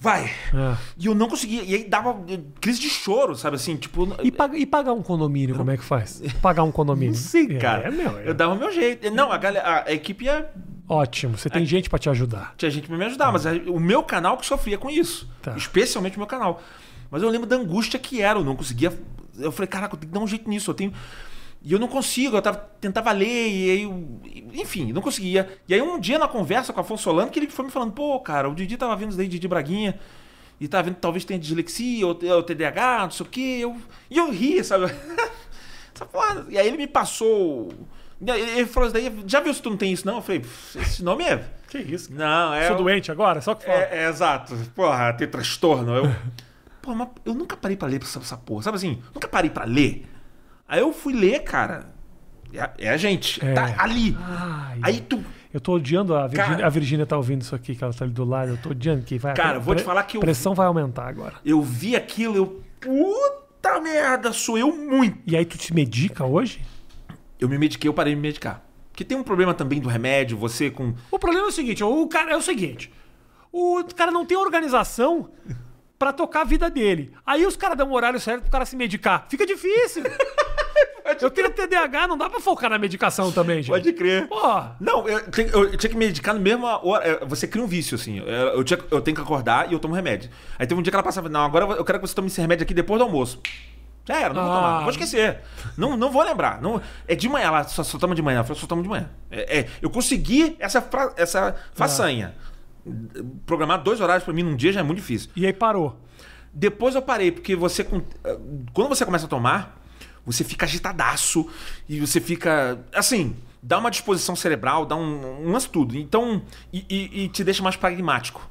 Speaker 2: Vai.
Speaker 1: É.
Speaker 2: E eu não conseguia. E aí dava crise de choro, sabe assim? Tipo.
Speaker 1: E, e pagar um condomínio, como é que faz? Pagar um condomínio.
Speaker 2: Não sei, cara.
Speaker 1: É, meu, é.
Speaker 2: Eu dava o meu jeito. Não, a, galera, a, a equipe ia.
Speaker 1: Ótimo, você tem gente pra te ajudar.
Speaker 2: Tinha gente pra me ajudar, mas a- o meu canal que sofria com isso.
Speaker 1: Tá.
Speaker 2: Especialmente o meu canal. Mas eu lembro da angústia que era, eu não conseguia. Eu falei, caraca, eu tenho que dar um jeito nisso. Eu tenho. E eu não consigo, eu tava, tentava ler, e aí. eu- Enfim, não conseguia. E aí um dia na conversa com o Afonso Solano, que ele foi me falando, pô, cara, o Didi tava vendo isso daí, Didi Braguinha. E tava vendo que talvez tenha dislexia ou, ou TDAH, não sei o quê. Eu, e eu ri, sabe? E aí ele me passou. Ele falou isso daí, já viu se tu não tem isso, não? Eu falei, "Pff, esse nome é.
Speaker 1: Que isso?
Speaker 2: Não, é.
Speaker 1: Sou doente agora? Só que fala.
Speaker 2: é, é, exato. Porra, tem transtorno. Eu, pô, mas eu nunca parei pra ler essa, essa porra. Sabe assim? Nunca parei pra ler. Aí eu fui ler, cara. É, a- é a gente.
Speaker 1: É.
Speaker 2: Tá ali.
Speaker 1: Ai,
Speaker 2: Aí tu.
Speaker 1: Eu tô odiando a Virgínia.
Speaker 2: Cara-
Speaker 1: a Virgínia tá ouvindo isso aqui, que ela tá ali do lado. Eu tô odiando que vai.
Speaker 2: Cara,
Speaker 1: a
Speaker 2: vou te falar que eu-
Speaker 1: pressão vai aumentar agora.
Speaker 2: Eu vi aquilo, eu. Puta merda, sou eu muito.
Speaker 1: E aí tu te medica hoje?
Speaker 2: Eu me mediquei, eu parei de me medicar. Porque tem um problema também do remédio, você com.
Speaker 1: O problema é o seguinte, o cara é o seguinte. O cara não tem organização pra tocar a vida dele. Aí os caras dão um horário certo pro cara se medicar. Fica difícil. Eu tenho TDAH, não dá pra focar na medicação também, gente.
Speaker 2: Pode crer.
Speaker 1: Pô,
Speaker 2: Não, eu, tinha- eu tinha que me medicar na mesma hora. É, Você cria um vício, assim. Eu, eu tinha- eu tenho que acordar e eu tomo remédio. Aí teve um dia que ela passava, não, agora eu quero que você tome esse remédio aqui depois do almoço. Já era, não vou
Speaker 1: Ah.
Speaker 2: tomar. Vou esquecer. Não, não vou lembrar. Não, é de manhã, ela só, só toma de manhã. Ela falou, só toma de manhã. É, é, eu consegui essa, fra- essa façanha. Programar dois horários pra mim num dia já é muito difícil.
Speaker 1: e aí parou.
Speaker 2: Depois eu parei, porque você. eh, Quando você começa a tomar, você fica agitadaço e você fica. Assim, dá uma disposição cerebral, dá um, um lance tudo. Então. E, e- e te deixa mais pragmático.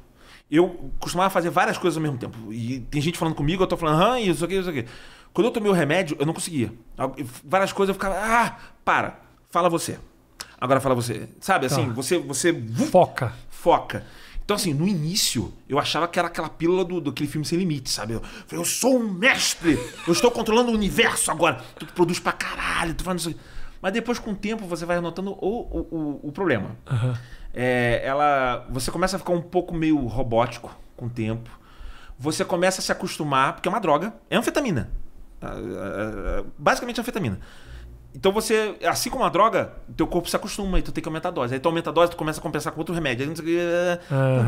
Speaker 2: Eu costumava fazer várias coisas ao mesmo tempo. E tem gente falando comigo, eu tô falando, aham, isso aqui, isso aqui. Quando eu tomei o remédio, eu não conseguia. Várias coisas eu ficava, ah, para, fala você. Agora fala você. Sabe, assim,
Speaker 1: Tá.
Speaker 2: você. você
Speaker 1: Foca.
Speaker 2: foca. Então, assim, no início, eu achava que era aquela pílula do, do aquele filme Sem Limites, sabe? Eu, falei, eu sou um mestre! Eu estou controlando o universo agora! Tu produz pra caralho, tu faz isso. Mas depois, com o tempo, você vai notando o, o, o, o problema.
Speaker 1: Aham.
Speaker 2: É, ela, você começa a ficar um pouco meio robótico com o tempo. Você começa a se acostumar, porque é uma droga, é anfetamina. Ah, ah, ah, Basicamente anfetamina. Então você, assim como a droga, teu corpo se acostuma e tu tem que aumentar a dose. Aí tu aumenta a dose, tu começa a compensar com outro remédio. Aí não sei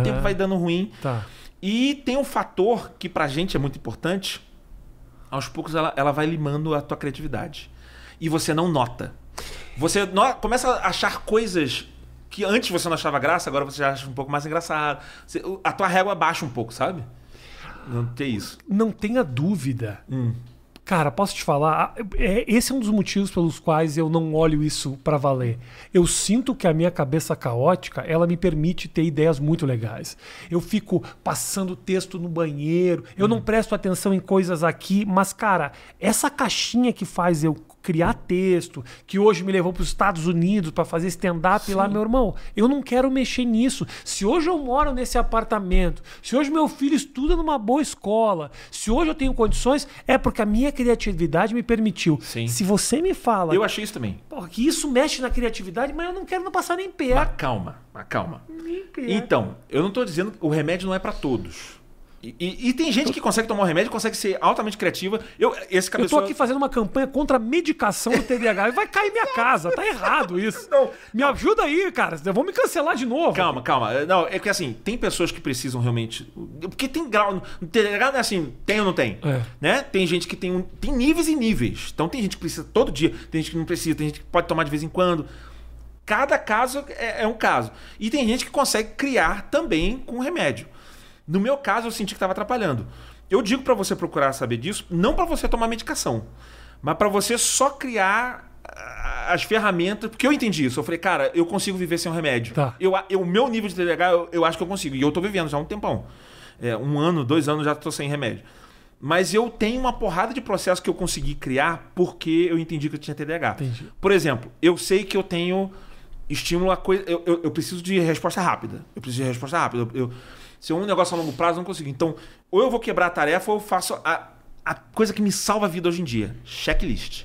Speaker 2: o tempo vai dando ruim.
Speaker 1: Tá.
Speaker 2: E tem um fator que pra gente é muito importante. Aos poucos ela, ela vai limando a tua criatividade. E você não nota. Você no- começa a achar coisas que antes você não achava graça, agora você já acha um pouco mais engraçado. Você- a tua régua baixa um pouco, sabe? Não tem isso.
Speaker 1: Não tenha dúvida.
Speaker 2: Hum.
Speaker 1: Cara, posso te falar? É, esse é um dos motivos pelos quais eu não olho isso pra valer. Eu sinto que a minha cabeça caótica, ela me permite ter ideias muito legais. Eu fico passando texto no banheiro, eu não presto atenção em coisas aqui, mas cara, essa caixinha que faz eu criar texto, que hoje me levou para os Estados Unidos para fazer stand-up lá, meu irmão, eu não quero mexer nisso. Se hoje eu moro nesse apartamento, se hoje meu filho estuda numa boa escola, se hoje eu tenho condições, é porque a minha criatividade me permitiu.
Speaker 2: Sim.
Speaker 1: Se você me fala
Speaker 2: Eu achei isso também.
Speaker 1: "Pô, que isso mexe na criatividade, mas eu não quero não passar nem pé.
Speaker 2: Mas calma, mas calma.
Speaker 1: Nem pé.
Speaker 2: Então, eu não tô dizendo que o remédio não é pra todos. E, e- e tem gente que consegue tomar o remédio, consegue ser altamente criativa. Eu, esse
Speaker 1: Eu tô
Speaker 2: cabeçola-
Speaker 1: aqui fazendo uma campanha contra a medicação do TDAH e vai cair minha casa. Tá errado isso.
Speaker 2: Não.
Speaker 1: Me ajuda aí, cara. Vão me cancelar de novo.
Speaker 2: Calma, calma. Não, é que assim, tem pessoas que precisam realmente. Porque tem grau. No TDAH não é assim, tem ou não tem?
Speaker 1: É.
Speaker 2: Né? Tem gente que tem. um- Tem níveis e níveis. Então tem gente que precisa todo dia, tem gente que não precisa, tem gente que pode tomar de vez em quando. Cada caso é, é um caso. E tem gente que consegue criar também com remédio. No meu caso, eu senti que estava atrapalhando. Eu digo para você procurar saber disso, não para você tomar medicação, mas para você só criar ah, as ferramentas, porque eu entendi isso. Eu falei, cara, eu consigo viver sem um remédio.
Speaker 1: Tá.
Speaker 2: Eu, eu- o meu nível de TDAH, eu, eu acho que eu consigo. E eu tô vivendo já há um tempão. É, um ano, dois anos já tô sem remédio. Mas eu tenho uma porrada de processos que eu consegui criar porque eu entendi que eu tinha TDAH.
Speaker 1: Entendi.
Speaker 2: Por exemplo, eu sei que eu tenho estímulo a coisa. Eu, eu, eu preciso de resposta rápida. Eu preciso de resposta rápida. Eu, eu- se um negócio a longo prazo, eu não consigo. Então, ou eu vou quebrar a tarefa ou eu faço a, a coisa que me salva a vida hoje em dia: checklist.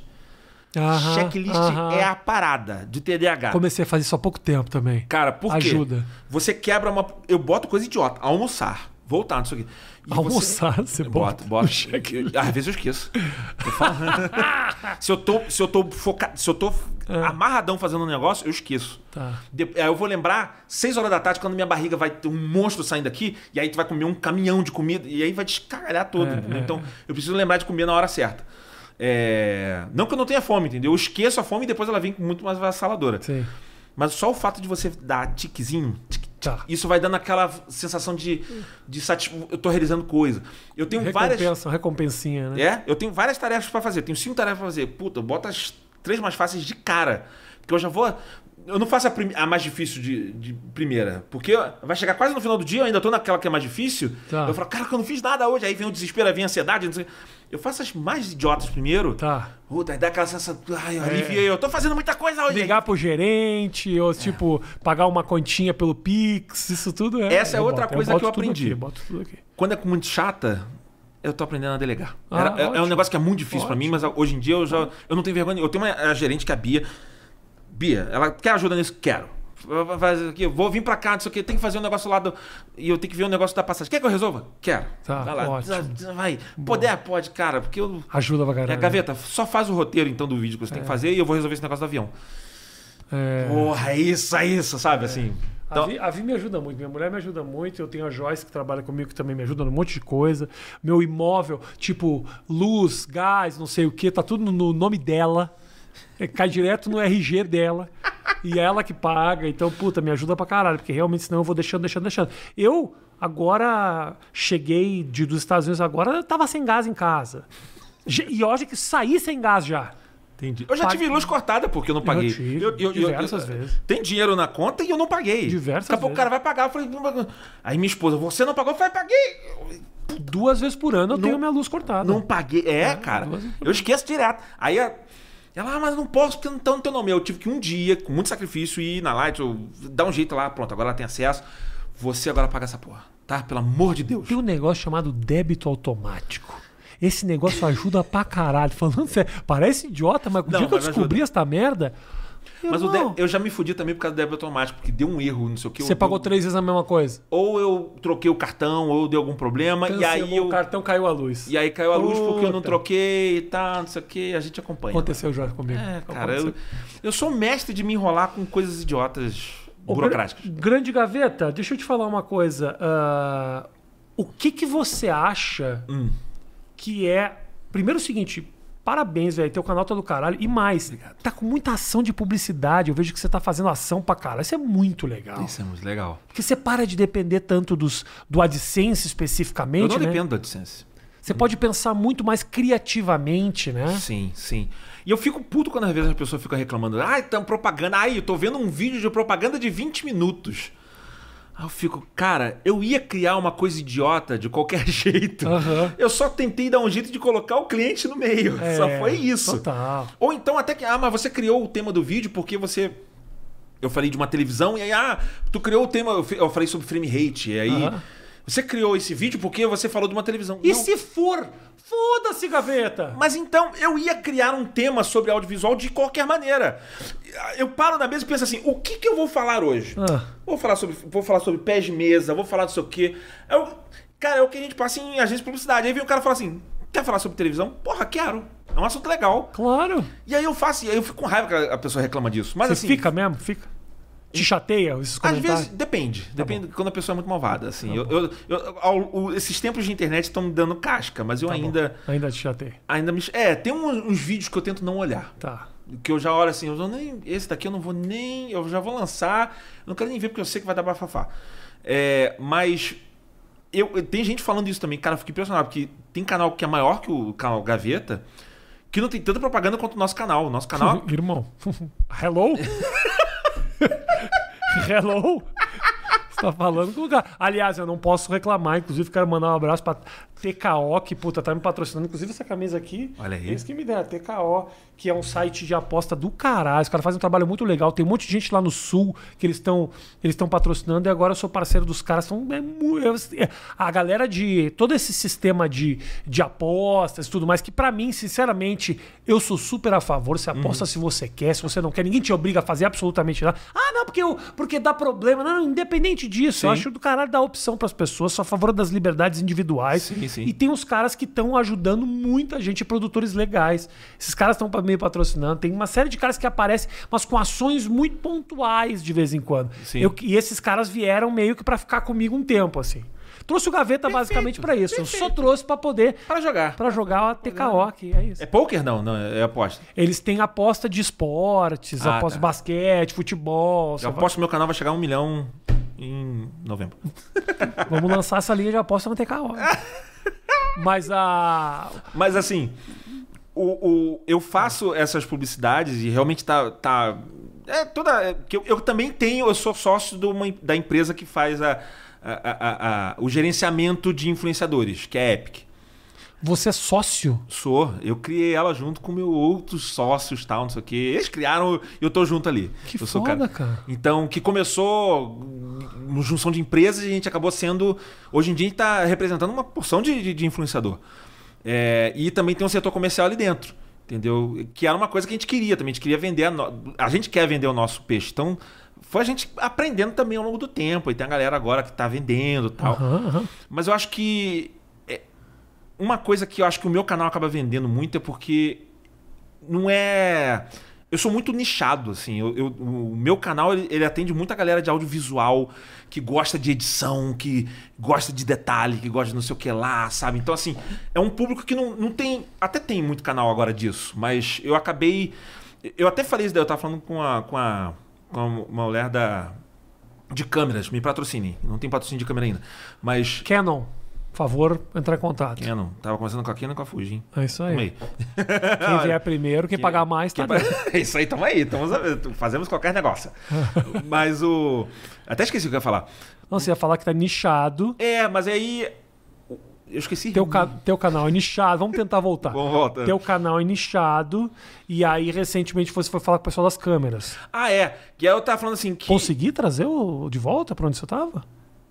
Speaker 1: Aham,
Speaker 2: checklist
Speaker 1: aham.
Speaker 2: é a parada de TDAH.
Speaker 1: Comecei a fazer isso há pouco tempo também.
Speaker 2: Cara, por quê?
Speaker 1: Ajuda.
Speaker 2: Você quebra uma. Eu boto coisa idiota. Almoçar. Voltar nisso aqui. E
Speaker 1: Almoçar, você
Speaker 2: Eu
Speaker 1: bota no check-
Speaker 2: Às vezes eu esqueço. Eu falo. se eu tô, se eu tô focado, se eu tô amarradão fazendo um negócio, eu esqueço.
Speaker 1: Tá.
Speaker 2: De- aí eu vou lembrar 6 horas da tarde quando minha barriga vai ter um monstro saindo aqui e aí tu vai comer um caminhão de comida e aí vai descaralhar todo.
Speaker 1: É, é,
Speaker 2: Então eu preciso lembrar de comer na hora certa. É, Não que eu não tenha fome, entendeu? Eu esqueço a fome e depois ela vem muito mais avassaladora.
Speaker 1: Sei.
Speaker 2: Mas só o fato de você dar tiquezinho, tic,
Speaker 1: Tá.
Speaker 2: isso vai dando aquela sensação de, de satis... eu tô realizando coisa. Eu tenho várias
Speaker 1: Recompensa, recompensinha, né?
Speaker 2: é, eu tenho várias tarefas pra fazer. Tenho cinco tarefas pra fazer. Puta, bota as três mais fáceis de cara. Porque eu já vou. Eu não faço a, a mais difícil de, de primeira. Porque vai chegar quase no final do dia, eu ainda tô naquela que é mais difícil.
Speaker 1: Tá.
Speaker 2: Eu falo, cara, que eu não fiz nada hoje. Aí vem o desespero, vem a ansiedade. Não sei. Eu faço as mais idiotas primeiro.
Speaker 1: Tá.
Speaker 2: Puta, aí dá aquela sensação. Ai, eu aliviei. Eu tô fazendo muita coisa hoje.
Speaker 1: Ligar pro gerente, ou tipo, pagar uma continha pelo Pix, isso tudo é.
Speaker 2: Essa é
Speaker 1: eu
Speaker 2: outra
Speaker 1: boto,
Speaker 2: coisa
Speaker 1: boto
Speaker 2: que eu aprendi.
Speaker 1: Aqui, boto tudo aqui.
Speaker 2: Quando é muito chata, Eu tô aprendendo a delegar.
Speaker 1: Ah,
Speaker 2: Era- é- é, um negócio que é muito difícil pra mim, mas hoje em dia eu já eu não tenho vergonha. Eu tenho uma gerente que é a Bia. Bia, ela quer ajuda nisso? Quero. Aqui, eu vou vir pra cá, não sei o que, tem que fazer um negócio lá do. E eu tenho que ver o negócio da passagem. Quer que eu resolva? Quero.
Speaker 1: Tá,
Speaker 2: vai lá.
Speaker 1: ótimo.
Speaker 2: Vai. Poder, pode, cara, porque eu.
Speaker 1: Ajuda pra
Speaker 2: É,
Speaker 1: caralho.
Speaker 2: gaveta, só faz o roteiro então do vídeo que você tem que fazer e eu vou resolver esse negócio do avião.
Speaker 1: É.
Speaker 2: Porra, é isso, é isso, sabe? Assim. Então,
Speaker 1: A, Vi, a Vi me ajuda muito, minha mulher me ajuda muito. Eu tenho a Joyce que trabalha comigo que também me ajuda num monte de coisa. Meu imóvel, tipo luz, gás, não sei o que, tá tudo no nome dela. É, cai direto no RG dela. E é ela que paga. Então, puta, me ajuda pra caralho, porque realmente senão eu vou deixando, deixando, deixando. Eu agora cheguei de, dos Estados Unidos agora, eu tava sem gás em casa. E hoje que saí sem gás já.
Speaker 2: entendi. Eu já
Speaker 1: Pague-
Speaker 2: tive luz cortada porque eu não paguei.
Speaker 1: tive, diversas vezes.
Speaker 2: Tem dinheiro na conta e eu não paguei.
Speaker 1: Diversas
Speaker 2: Daqui a pouco o cara vai pagar. Eu falei, aí minha esposa, você não pagou? Eu falei, paguei.
Speaker 1: Duas vezes por ano eu
Speaker 2: Não-
Speaker 1: tenho minha luz cortada.
Speaker 2: Não paguei. É, cara.
Speaker 1: vezes por
Speaker 2: Eu esqueço direto. Aí a- ela, ah, mas não posso porque não tá no teu nome. Eu tive que um dia, com muito sacrifício, ir na Light, dar um jeito lá, pronto, agora ela tem acesso. Você agora paga essa porra, tá? Pelo amor de Deus.
Speaker 1: Tem um negócio chamado débito automático. Esse negócio ajuda pra caralho. Falando sério, parece idiota, mas o dia que eu descobri esta merda.
Speaker 2: Mas de- eu já me fudi também por causa do débito automático, porque deu um erro, não sei o que.
Speaker 1: Você
Speaker 2: eu-
Speaker 1: pagou três vezes a mesma coisa.
Speaker 2: Ou eu troquei o cartão, ou deu algum problema, e aí
Speaker 1: Cancelou,
Speaker 2: eu.
Speaker 1: o cartão caiu a luz.
Speaker 2: E aí caiu a luz porque eu não troquei e tal, não sei o que, a gente acompanha.
Speaker 1: Aconteceu já comigo.
Speaker 2: É, cara, eu, eu sou mestre de me enrolar com coisas idiotas
Speaker 1: Ô,
Speaker 2: burocráticas.
Speaker 1: Gra- Grande Gaveta, deixa eu te falar uma coisa. ah, o que, que você acha
Speaker 2: Hum.
Speaker 1: que é. Primeiro o seguinte. Parabéns, velho. Teu canal tá do caralho. E mais, tá com muita ação de publicidade. Eu vejo que você tá fazendo ação pra caralho. Isso é muito legal.
Speaker 2: Isso é muito legal.
Speaker 1: Porque você para de depender tanto dos, do AdSense especificamente.
Speaker 2: Eu não
Speaker 1: né?
Speaker 2: dependo da AdSense.
Speaker 1: Você pode pensar muito mais criativamente, né?
Speaker 2: Sim, sim. E eu fico puto quando às vezes as pessoas ficam reclamando. Ai, tão propaganda. Ai, eu tô vendo um vídeo de propaganda de 20 minutos. Aí eu fico, cara, eu ia criar uma coisa idiota de qualquer jeito.
Speaker 1: Aham.
Speaker 2: Eu só tentei dar um jeito de colocar o cliente no meio.
Speaker 1: É,
Speaker 2: só foi isso.
Speaker 1: Total.
Speaker 2: Ou então até que, ah, mas você criou o tema do vídeo porque você. Eu falei de uma televisão e aí, ah, tu criou o tema. eu falei sobre frame rate. E aí.
Speaker 1: Aham.
Speaker 2: Você criou esse vídeo porque você falou de uma televisão.
Speaker 1: E
Speaker 2: Não.
Speaker 1: se for? Foda-se, Gaveta!
Speaker 2: Mas então eu ia criar um tema sobre audiovisual de qualquer maneira. Eu paro na mesa e penso assim: o que, que eu vou falar hoje?
Speaker 1: Ah.
Speaker 2: Vou falar sobre, vou falar sobre pés de mesa, vou falar não sei o quê. Eu, cara, é o que a gente passa em agência de publicidade. Aí vem um cara e fala assim: quer falar sobre televisão? Porra, quero. É um assunto legal.
Speaker 1: Claro.
Speaker 2: E aí eu faço, e aí eu fico com raiva que a a pessoa reclama disso. Mas
Speaker 1: Você
Speaker 2: assim.
Speaker 1: fica mesmo? Fica? Te chateia esses
Speaker 2: Às
Speaker 1: comentários?
Speaker 2: vezes, depende. depende quando a pessoa é muito malvada. Assim. eu, eu- eu- ao- o- esses tempos de internet estão me dando casca, mas eu
Speaker 1: Tá bom.
Speaker 2: ainda.
Speaker 1: Ainda te chateia.
Speaker 2: ainda me. É, tem uns, uns vídeos que eu tento não olhar.
Speaker 1: Tá.
Speaker 2: Que eu já olho assim, eu não nem, esse daqui eu não vou nem. Eu já vou lançar. Eu não quero nem ver porque eu sei que vai dar bafafá. É, mas. Eu, tem gente falando isso também, cara, eu fico impressionado, porque tem canal que é maior que o canal Gaveta, que não tem tanta propaganda quanto o nosso canal. O nosso canal.
Speaker 1: Irmão. Hello? Hello? Você tá falando com o cara. Aliás, eu não posso reclamar. Inclusive, quero mandar um abraço pra TKO, que puta, tá me patrocinando. Inclusive, essa camisa aqui.
Speaker 2: Olha aí.
Speaker 1: Eles que me deram. TKO, que é um site de aposta do caralho. Os caras fazem um trabalho muito legal. Tem um monte de gente lá no sul que eles estão eles patrocinando e agora eu sou parceiro dos caras. São, é mu- é- a galera de. Todo esse sistema de, de apostas e tudo mais, que pra mim, sinceramente, eu sou super a favor. Você aposta
Speaker 2: Uhum.
Speaker 1: se você quer, se você não quer. Ninguém te obriga a fazer absolutamente nada. Ah, não, porque, eu, porque dá problema. Não, independente disso. Eu
Speaker 2: Sim.
Speaker 1: acho do caralho dar opção pras pessoas. Sou a favor das liberdades individuais.
Speaker 2: Sim, sim.
Speaker 1: E tem uns caras que estão ajudando muita gente, produtores legais. Esses caras estão meio patrocinando. Tem uma série de caras que aparecem, mas com ações muito pontuais de vez em quando. Eu- e esses caras vieram meio que pra ficar comigo um tempo, assim. Trouxe o Gaveta basicamente pra isso. Eu só
Speaker 2: perfeito.
Speaker 1: trouxe pra poder
Speaker 2: Para jogar.
Speaker 1: para jogar a TKO aqui, é isso.
Speaker 2: É poker? Não, não, é aposta.
Speaker 1: Eles têm aposta de esportes,
Speaker 2: Ah,
Speaker 1: aposta de
Speaker 2: tá.
Speaker 1: basquete, futebol.
Speaker 2: Eu aposto que meu canal vai chegar a um milhão em novembro.
Speaker 1: Vamos lançar essa linha de aposta na TKO. Mas a
Speaker 2: Mas assim, o, o- eu faço essas publicidades e realmente tá. tá é toda. é, que eu, eu também tenho, eu sou sócio de uma, da empresa que faz a, a- a- a- o gerenciamento de influenciadores, que é a Epic.
Speaker 1: Você é sócio?
Speaker 2: Sou. Eu criei ela junto com meus outros sócios tal, não sei o quê. Eles criaram e eu tô junto ali.
Speaker 1: Que
Speaker 2: eu
Speaker 1: foda, cara.
Speaker 2: Então, que começou uma junção de empresas e a gente acabou sendo. Hoje em dia a gente tá representando uma porção de, de, de influenciador. É, e também tem um setor comercial ali dentro. Entendeu? Que era uma coisa que a gente queria também. A gente queria vender. A, no- a gente quer vender o nosso peixe. Então, foi a gente aprendendo também ao longo do tempo. E tem a galera agora que tá vendendo e tal.
Speaker 1: Aham, aham.
Speaker 2: Mas eu acho que uma coisa que eu acho que o meu canal acaba vendendo muito é porque não é. Eu sou muito nichado, assim. Eu, eu- o meu canal ele, ele atende muita galera de audiovisual que gosta de edição, que gosta de detalhe, que gosta de não sei o que lá, sabe? Então, assim, é um público que não, não tem. Até tem muito canal agora disso, mas eu acabei. Eu até falei isso daí, eu tava falando com a, com a, com uma mulher da. De câmeras, me patrocinem. Não tem patrocínio de câmera ainda. Mas
Speaker 1: Canon, favor, entrar em contato.
Speaker 2: Canon. Tava conversando com a Canon e com a Fuji, hein?
Speaker 1: É isso aí.
Speaker 2: aí.
Speaker 1: Quem vier primeiro, quem pagar mais, tá
Speaker 2: Quem-
Speaker 1: dentro.
Speaker 2: É isso aí, tamo aí. Tamo, fazemos qualquer negócio. mas o... Até esqueci o que eu ia falar.
Speaker 1: Não, você ia falar que tá nichado.
Speaker 2: É, mas aí... Eu esqueci.
Speaker 1: Teu, ca- teu canal é nichado. Vamos tentar voltar.
Speaker 2: Vamos voltar.
Speaker 1: Teu canal é nichado. E aí, recentemente, você foi falar com o pessoal das câmeras.
Speaker 2: Ah, é. Que aí eu tava falando assim que...
Speaker 1: Consegui trazer o de volta pra onde você tava?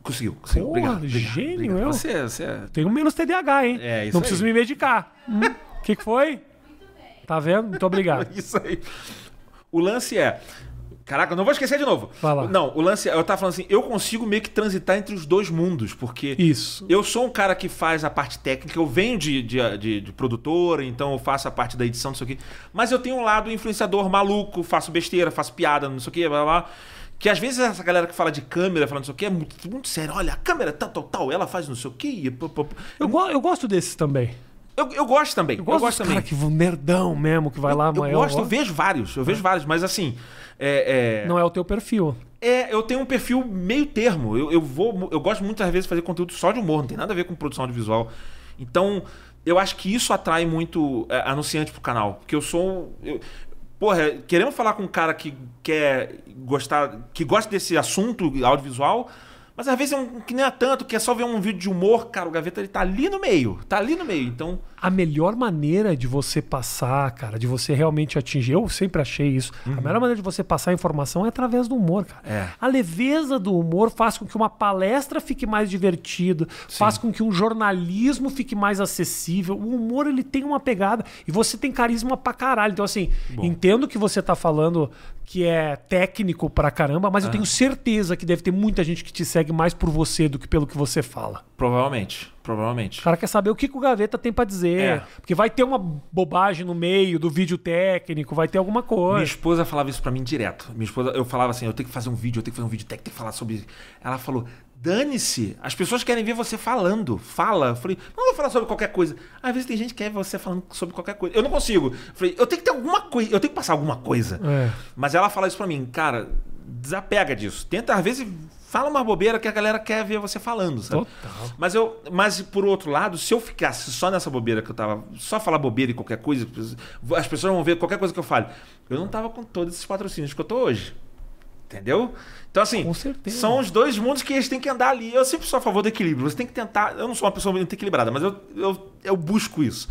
Speaker 2: Conseguiu. conseguiu.
Speaker 1: Porra,
Speaker 2: obrigado,
Speaker 1: gênio,
Speaker 2: obrigado.
Speaker 1: eu.
Speaker 2: Você, você é...
Speaker 1: Tenho menos TDAH, hein?
Speaker 2: É, isso
Speaker 1: Não
Speaker 2: aí.
Speaker 1: preciso me medicar. Hum, O que, que foi? Tá vendo? Muito obrigado.
Speaker 2: Isso aí. O lance é. Caraca, eu não vou esquecer de novo.
Speaker 1: Lá.
Speaker 2: Não, o lance é. Eu tava falando assim, eu consigo meio que transitar entre os dois mundos, porque.
Speaker 1: Isso.
Speaker 2: Eu sou um cara que faz a parte técnica, eu venho de, de, de, de produtora, então eu faço a parte da edição, não sei o quê. Mas eu tenho um lado influenciador maluco, faço besteira, faço piada, não sei o quê, blá blá. blá. Que às vezes essa galera que fala de câmera, falando não sei o quê, é muito, muito sério. Olha, a câmera tal, tal, tal, ela faz não sei o e pô.
Speaker 1: Eu, go- eu gosto desses também.
Speaker 2: Eu, eu gosto também.
Speaker 1: Eu gosto, dos
Speaker 2: também.
Speaker 1: cara que nerdão mesmo, que vai lá,
Speaker 2: eu,
Speaker 1: mas
Speaker 2: eu gosto, eu vejo vários, eu vejo vários, mas assim. É, é,
Speaker 1: Não é o teu perfil.
Speaker 2: é, eu tenho um perfil meio termo. Eu, eu vou, eu gosto muitas vezes de fazer conteúdo só de humor, não tem nada a ver com produção audiovisual. Então, eu acho que isso atrai muito é, anunciante pro canal, porque eu sou, eu, porra, queremos falar com um cara que quer gostar, que gosta desse assunto audiovisual. Mas às vezes é um que nem é tanto, que é só ver um vídeo de humor, cara, o Gaveta ele tá ali no meio, tá ali no meio. Então,
Speaker 1: A melhor maneira de você passar, cara, de você realmente atingir, eu sempre achei isso. A melhor maneira de você passar a informação é através do humor, cara.
Speaker 2: É.
Speaker 1: A leveza do humor faz com que uma palestra fique mais divertida, faz com que um jornalismo fique mais acessível. O humor, ele tem uma pegada e você tem carisma pra caralho. Então, assim, entendo que você tá falando que é técnico pra caramba, mas eu tenho certeza que deve ter muita gente que te segue mais por você do que pelo que você fala.
Speaker 2: Provavelmente, provavelmente.
Speaker 1: O cara quer saber o que, que o Gaveta tem pra dizer.
Speaker 2: É.
Speaker 1: Porque vai ter uma bobagem no meio do vídeo técnico, vai ter alguma
Speaker 2: Minha
Speaker 1: coisa.
Speaker 2: esposa falava isso pra mim direto. Minha esposa, eu falava assim, eu tenho que fazer um vídeo, eu tenho que fazer um vídeo técnico, tenho que falar sobre. Ela falou, dane-se, as pessoas querem ver você falando, fala. Eu falei, não vou falar sobre qualquer coisa. Às vezes tem gente que quer ver você falando sobre qualquer coisa. Eu não consigo. Eu falei, eu tenho que ter alguma coisa, eu tenho que passar alguma coisa.
Speaker 1: É.
Speaker 2: Mas ela fala isso pra mim, cara, desapega disso. Tenta, às vezes, fala uma bobeira que a galera quer ver você falando, sabe?
Speaker 1: Total.
Speaker 2: Mas eu, mas por outro lado, se eu ficasse só nessa bobeira que eu tava, só falar bobeira e qualquer coisa, as pessoas vão ver qualquer coisa que eu fale. Eu não tava com todos esses patrocínios que eu tô hoje. Entendeu? Então, assim, são os dois mundos que eles têm que andar ali. Eu sempre sou a favor do equilíbrio. Você tem que tentar. Eu não sou uma pessoa muito equilibrada, mas eu, eu, eu busco isso.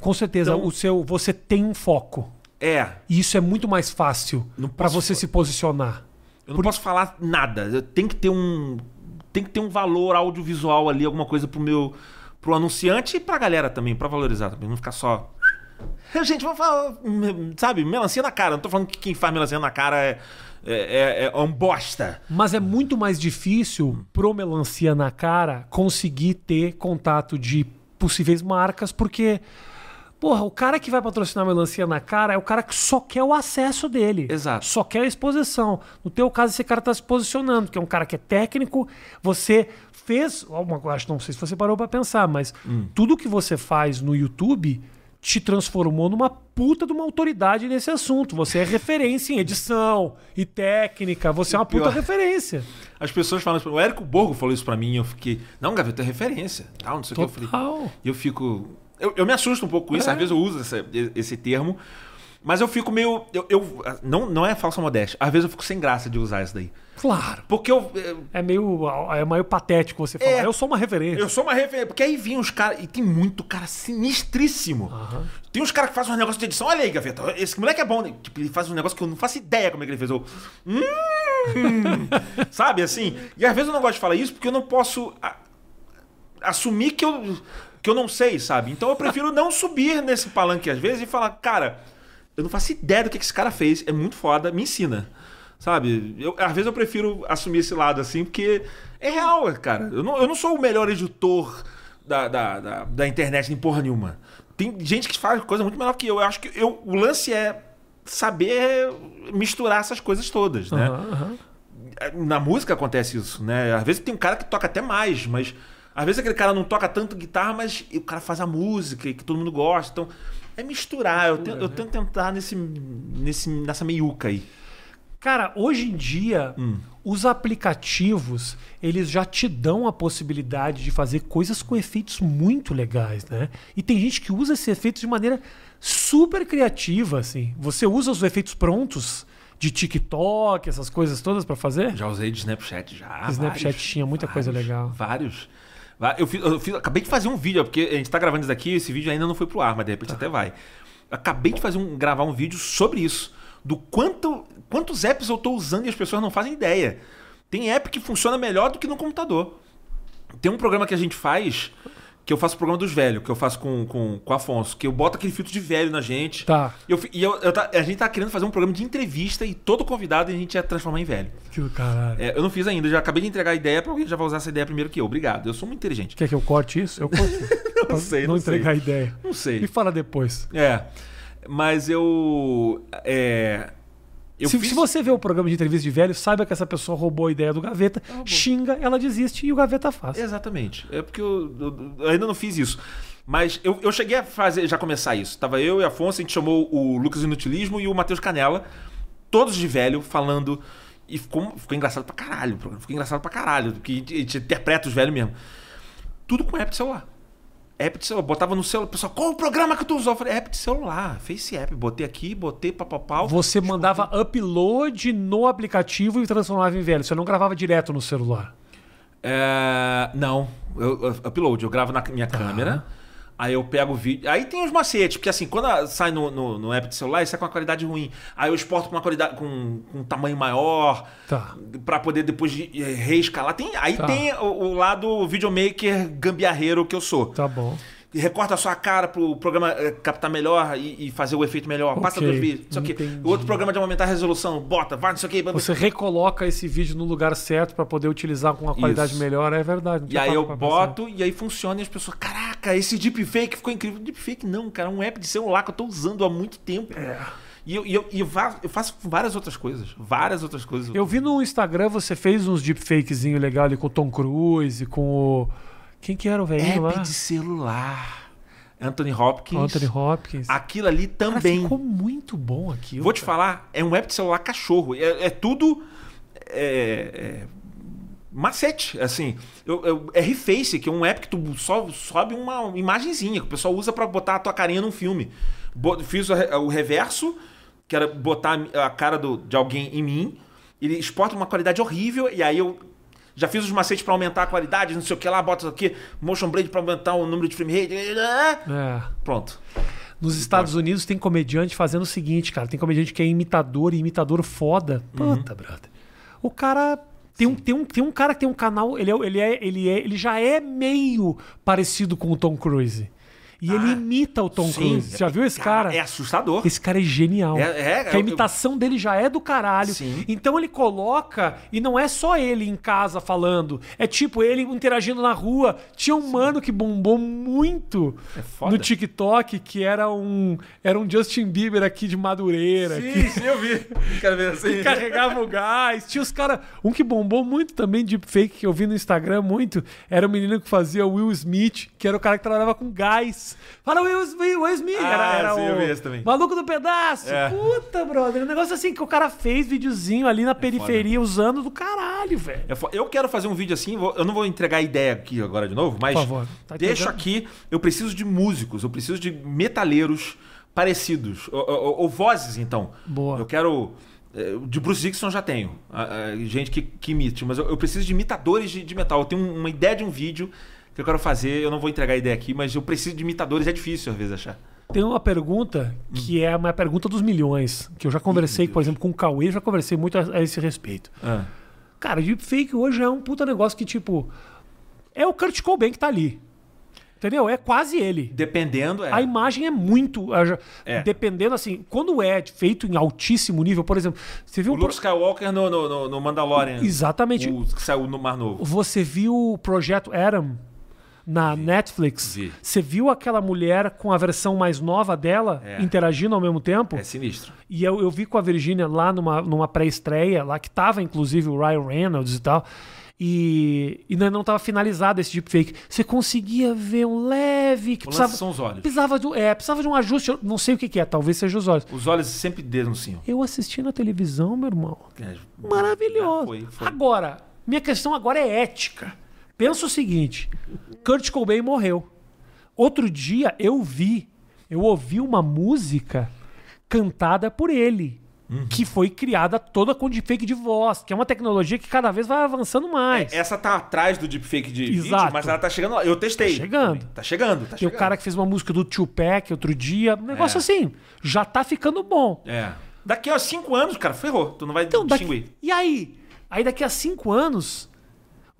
Speaker 1: Com certeza,
Speaker 2: Então-
Speaker 1: o seu, você tem um foco.
Speaker 2: É.
Speaker 1: E isso é muito mais fácil
Speaker 2: posso
Speaker 1: você se posicionar.
Speaker 2: Eu não posso falar nada. Tenho que ter um. Tem que ter um valor audiovisual ali, alguma coisa pro meu. pro anunciante e pra galera também, pra valorizar também. Não ficar só. Gente, vamos falar. Sabe, melancia na cara. Não tô falando que quem faz melancia na cara é. É, é, é um bosta.
Speaker 1: Mas é muito mais difícil pro Melancia na cara conseguir ter contato de possíveis marcas, porque. Porra, o cara que vai patrocinar melancia na cara é o cara que só quer o acesso dele.
Speaker 2: Exato.
Speaker 1: Só quer a exposição. No teu caso, esse cara tá se posicionando, que é um cara que é técnico. Você fez. Acho, não sei se você parou pra pensar, mas
Speaker 2: Hum.
Speaker 1: tudo que você faz no YouTube te transformou numa puta de uma autoridade nesse assunto. Você é referência em edição e técnica. Você é uma puta
Speaker 2: Pior.
Speaker 1: referência.
Speaker 2: As pessoas falam isso. O Érico Borgo falou isso pra mim eu fiquei. Não, Gaveta, é referência. Tal, não sei o que. Eu falei. E eu fico. Eu, eu me assusto um pouco com isso,
Speaker 1: É.
Speaker 2: às vezes eu uso essa- esse termo. Mas eu fico meio. Eu, eu- não, não é falsa modéstia. Às vezes eu fico sem graça de usar isso daí.
Speaker 1: Claro.
Speaker 2: Porque eu. eu-
Speaker 1: É meio, é meio patético você falar.
Speaker 2: É.
Speaker 1: Eu sou uma referência.
Speaker 2: Eu sou uma referência. Porque aí vinha os caras. E tem muito cara sinistríssimo. Tem uns caras que fazem uns negócios de edição. Olha aí, Gaveta. Esse moleque é bom. né? Tipo, ele faz um negócio que eu não faço ideia como é que ele fez. Eu, hum, sabe assim? E às vezes eu não gosto de falar isso porque eu não posso a- assumir que eu, que eu não sei, sabe? Então eu prefiro não subir nesse palanque às vezes e falar, cara, eu não faço ideia do que esse cara fez. É muito foda, me ensina. Sabe? Eu, às vezes eu prefiro assumir esse lado assim, porque é real, cara. Eu não, eu não sou o melhor editor da, da, da, da internet em porra nenhuma. Tem gente que faz coisa muito melhor que eu. Eu acho que eu, o lance é saber misturar essas coisas todas, né?
Speaker 1: Aham, aham.
Speaker 2: Na música acontece isso, né? Às vezes tem um cara que toca até mais, mas às vezes aquele cara não toca tanto guitarra, mas o cara faz a música e que todo mundo gosta. Então, é misturar. Eu, tento, eu
Speaker 1: né?
Speaker 2: tento tentar nesse, nesse, nessa meiuca aí.
Speaker 1: Cara, hoje em dia,
Speaker 2: Hum.
Speaker 1: os aplicativos, eles já te dão a possibilidade de fazer coisas com efeitos muito legais, né? E tem gente que usa esses efeitos de maneira super criativa, assim. Você usa os efeitos prontos de TikTok, essas coisas todas pra fazer?
Speaker 2: Já usei de Snapchat já.
Speaker 1: Snapchat
Speaker 2: vários,
Speaker 1: tinha muita coisa
Speaker 2: vários,
Speaker 1: legal.
Speaker 2: Vários. Eu, fiz, eu fiz- acabei de fazer um vídeo, porque a gente tá gravando isso daqui, esse vídeo ainda não foi pro ar, mas de repente até vai. Acabei de fazer um, gravar um vídeo sobre isso. Do quanto, quantos apps eu tô usando e as pessoas não fazem ideia. Tem app que funciona melhor do que no computador. Tem um programa que a gente faz, que eu faço o programa dos velhos, que eu faço com, com, com o Afonso, que eu boto aquele filtro de velho na gente.
Speaker 1: Tá.
Speaker 2: Eu fi- e eu- eu tá- a gente tá querendo fazer um programa de entrevista e todo convidado a gente ia transformar em velho.
Speaker 1: Que do caralho.
Speaker 2: É, eu não fiz ainda, já acabei de entregar a ideia pra alguém que já vai usar essa ideia primeiro que eu. Obrigado. Eu sou muito inteligente.
Speaker 1: Quer que eu corte isso? Eu corto.
Speaker 2: Não sei,
Speaker 1: não
Speaker 2: não sei.
Speaker 1: entregar a ideia.
Speaker 2: Não sei.
Speaker 1: Me fala depois.
Speaker 2: É. Mas eu. É. Eu
Speaker 1: se,
Speaker 2: fiz...
Speaker 1: se você vê o programa de entrevista de velho, saiba que essa pessoa roubou a ideia do Gaveta, xinga, ela desiste e o Gaveta faz.
Speaker 2: Exatamente. É porque eu, eu- eu ainda não fiz isso. Mas eu, eu cheguei a fazer, já começar isso. Tava eu e Afonso, a gente chamou o Lucas Inutilismo e o Matheus Canela, todos de velho, falando. E ficou, ficou engraçado pra caralho. o programa. Ficou engraçado pra caralho. Porque a gente, a gente interpreta os velhos mesmo. Tudo com app de celular. App de celular. Botava no celular. Pessoal, qual o programa que tu usou? Eu falei, app de celular. Face app. Botei aqui, botei papapau.
Speaker 1: Você mandava upload no aplicativo e transformava em velho. Você não gravava direto no celular.
Speaker 2: É, não, eu, eu upload, eu gravo na minha câmera, aí eu pego o vídeo. Aí tem os macetes, porque assim, quando sai no, no, no app de celular, isso é com uma qualidade ruim. Aí eu exporto com uma qualidade, com, com um tamanho maior,
Speaker 1: Tá.
Speaker 2: pra poder depois de- eh, reescalar. Tem, aí
Speaker 1: Tá.
Speaker 2: tem o, o lado videomaker gambiarreiro que eu sou.
Speaker 1: Tá bom.
Speaker 2: E recorta a sua cara pro programa eh, captar melhor e, e fazer o efeito melhor. Passa
Speaker 1: Ok,
Speaker 2: dois vídeos, o outro programa de aumentar a resolução, bota, vai, não sei o quê.
Speaker 1: Você recoloca esse vídeo no lugar certo pra poder utilizar com uma qualidade
Speaker 2: Isso.
Speaker 1: melhor. É verdade.
Speaker 2: E aí eu
Speaker 1: pensar.
Speaker 2: boto e aí funciona e as pessoas, caraca, esse deepfake ficou incrível. Deepfake não, cara, é um app de celular que eu tô usando há muito tempo. E, eu, e, eu, e eu faço várias outras coisas. Várias outras coisas.
Speaker 1: Eu vi no Instagram, você fez uns deepfakezinho legal ali com o Tom Cruise, com o. Quem que era o velhinho
Speaker 2: app
Speaker 1: lá?
Speaker 2: de celular. Anthony Hopkins.
Speaker 1: Anthony Hopkins.
Speaker 2: Aquilo ali
Speaker 1: Cara,
Speaker 2: também.
Speaker 1: ficou muito bom aquilo.
Speaker 2: Vou te
Speaker 1: cara.
Speaker 2: falar, é um app de celular cachorro. É, é tudo. É, é, macete, assim. Eu, eu, é Reface, que é um app que tu só sobe uma imagenzinha, que o pessoal usa pra botar a tua carinha num filme. Bo- Fiz o, o reverso, que era botar a cara do- de alguém em mim. Ele exporta uma qualidade horrível, e aí eu. Já fiz os macetes pra aumentar a qualidade, não sei o que lá, bota aqui, motion blade pra aumentar o número de frame rate.
Speaker 1: É.
Speaker 2: Pronto.
Speaker 1: Nos Estados Unidos tem comediante fazendo o seguinte, cara. Tem comediante que é imitador e imitador foda.
Speaker 2: Uhum.
Speaker 1: Puta, brother. O cara. Tem um, tem, um, tem um cara que tem um canal. Ele, é, ele, é, ele, é, ele já é meio parecido com o Tom Cruise. E ele
Speaker 2: Ah,
Speaker 1: imita o Tom
Speaker 2: Sim.
Speaker 1: Cruise. Você já viu esse cara?
Speaker 2: É assustador.
Speaker 1: Esse cara é genial.
Speaker 2: É- é,
Speaker 1: que a
Speaker 2: eu-
Speaker 1: imitação dele já é do caralho.
Speaker 2: Sim.
Speaker 1: Então ele coloca, e não é só ele em casa falando, é tipo ele interagindo na rua. Tinha um mano que bombou muito
Speaker 2: É
Speaker 1: no TikTok, que era um, era um Justin Bieber aqui de Madureira. que
Speaker 2: sim, eu vi. Assim.
Speaker 1: carregava o gás. Tinha os caras. Um que bombou muito também, deepfake, que eu vi no Instagram muito, era o menino que fazia o Will Smith, que era o cara que trabalhava com gás. Fala Will Smith, Will Smith.
Speaker 2: Ah,
Speaker 1: era
Speaker 2: sim,
Speaker 1: o
Speaker 2: eu vi esse também.
Speaker 1: maluco do pedaço.
Speaker 2: É.
Speaker 1: Puta, brother. Um negócio assim que o cara fez, videozinho ali na periferia, usando do caralho, velho.
Speaker 2: É Eu quero fazer um vídeo assim, eu não vou entregar a ideia aqui agora de novo, mas
Speaker 1: Por favor. Tá
Speaker 2: deixo aqui, eu preciso de músicos, eu preciso de metaleiros parecidos. Ou, ou- ou vozes, então.
Speaker 1: Boa.
Speaker 2: Eu quero. eh, De Bruce Dixon já tenho. ah, ah, gente que, que imite, mas eu, eu preciso de imitadores de, de metal. Eu tenho uma ideia de um vídeo que eu quero fazer. Eu não vou entregar a ideia aqui, mas eu preciso de imitadores. É difícil às vezes achar.
Speaker 1: Tem uma pergunta que é uma pergunta dos milhões, que eu já conversei, por exemplo, com o Cauê, já conversei muito a, a esse respeito.
Speaker 2: Ah.
Speaker 1: Cara, deepfake hoje é um puta negócio que, tipo, é o Kurt Cobain que tá ali. Entendeu? É quase ele.
Speaker 2: Dependendo, é.
Speaker 1: A imagem é muito.
Speaker 2: É.
Speaker 1: Dependendo, assim, quando é feito em altíssimo nível, por exemplo, você viu
Speaker 2: O
Speaker 1: um
Speaker 2: Luke Skywalker no, no- no Mandalorian.
Speaker 1: Exatamente.
Speaker 2: O que saiu no Mar Novo.
Speaker 1: Você viu o Projeto Adam na Netflix?
Speaker 2: Vi.
Speaker 1: Você viu aquela mulher com a versão mais nova dela
Speaker 2: É.
Speaker 1: interagindo ao mesmo tempo?
Speaker 2: É sinistro.
Speaker 1: E eu, eu vi com a Virgínia lá numa, numa pré-estreia, lá que tava inclusive o Ryan Reynolds e tal. E, e ainda não estava finalizado esse deepfake. Você conseguia ver um leve. Que
Speaker 2: O
Speaker 1: precisava,
Speaker 2: são os olhos.
Speaker 1: precisava, de, é, precisava de um ajuste. Não sei o que, que é, talvez seja os olhos.
Speaker 2: Os olhos sempre denunciam.
Speaker 1: Eu assisti na televisão, meu irmão.
Speaker 2: É,
Speaker 1: Maravilhoso.
Speaker 2: Foi, foi.
Speaker 1: Agora, minha questão agora é ética. Pensa o seguinte: Kurt Cobain morreu. Outro dia eu vi, eu ouvi uma música cantada por ele.
Speaker 2: Uhum.
Speaker 1: Que foi criada toda com deepfake de voz, que é uma tecnologia que cada vez vai avançando mais.
Speaker 2: Essa tá atrás do deepfake de vídeo,
Speaker 1: Exato.
Speaker 2: mas ela tá chegando lá. Eu testei.
Speaker 1: Tá chegando.
Speaker 2: Tá chegando, tá
Speaker 1: Tem o
Speaker 2: chegando.
Speaker 1: cara que fez uma música do Tupac outro dia, um negócio
Speaker 2: É.
Speaker 1: assim, já tá ficando bom.
Speaker 2: É. Daqui a cinco anos, cara, ferrou. Tu não vai
Speaker 1: Então, daqui-
Speaker 2: distinguir.
Speaker 1: E aí? Aí daqui a cinco anos,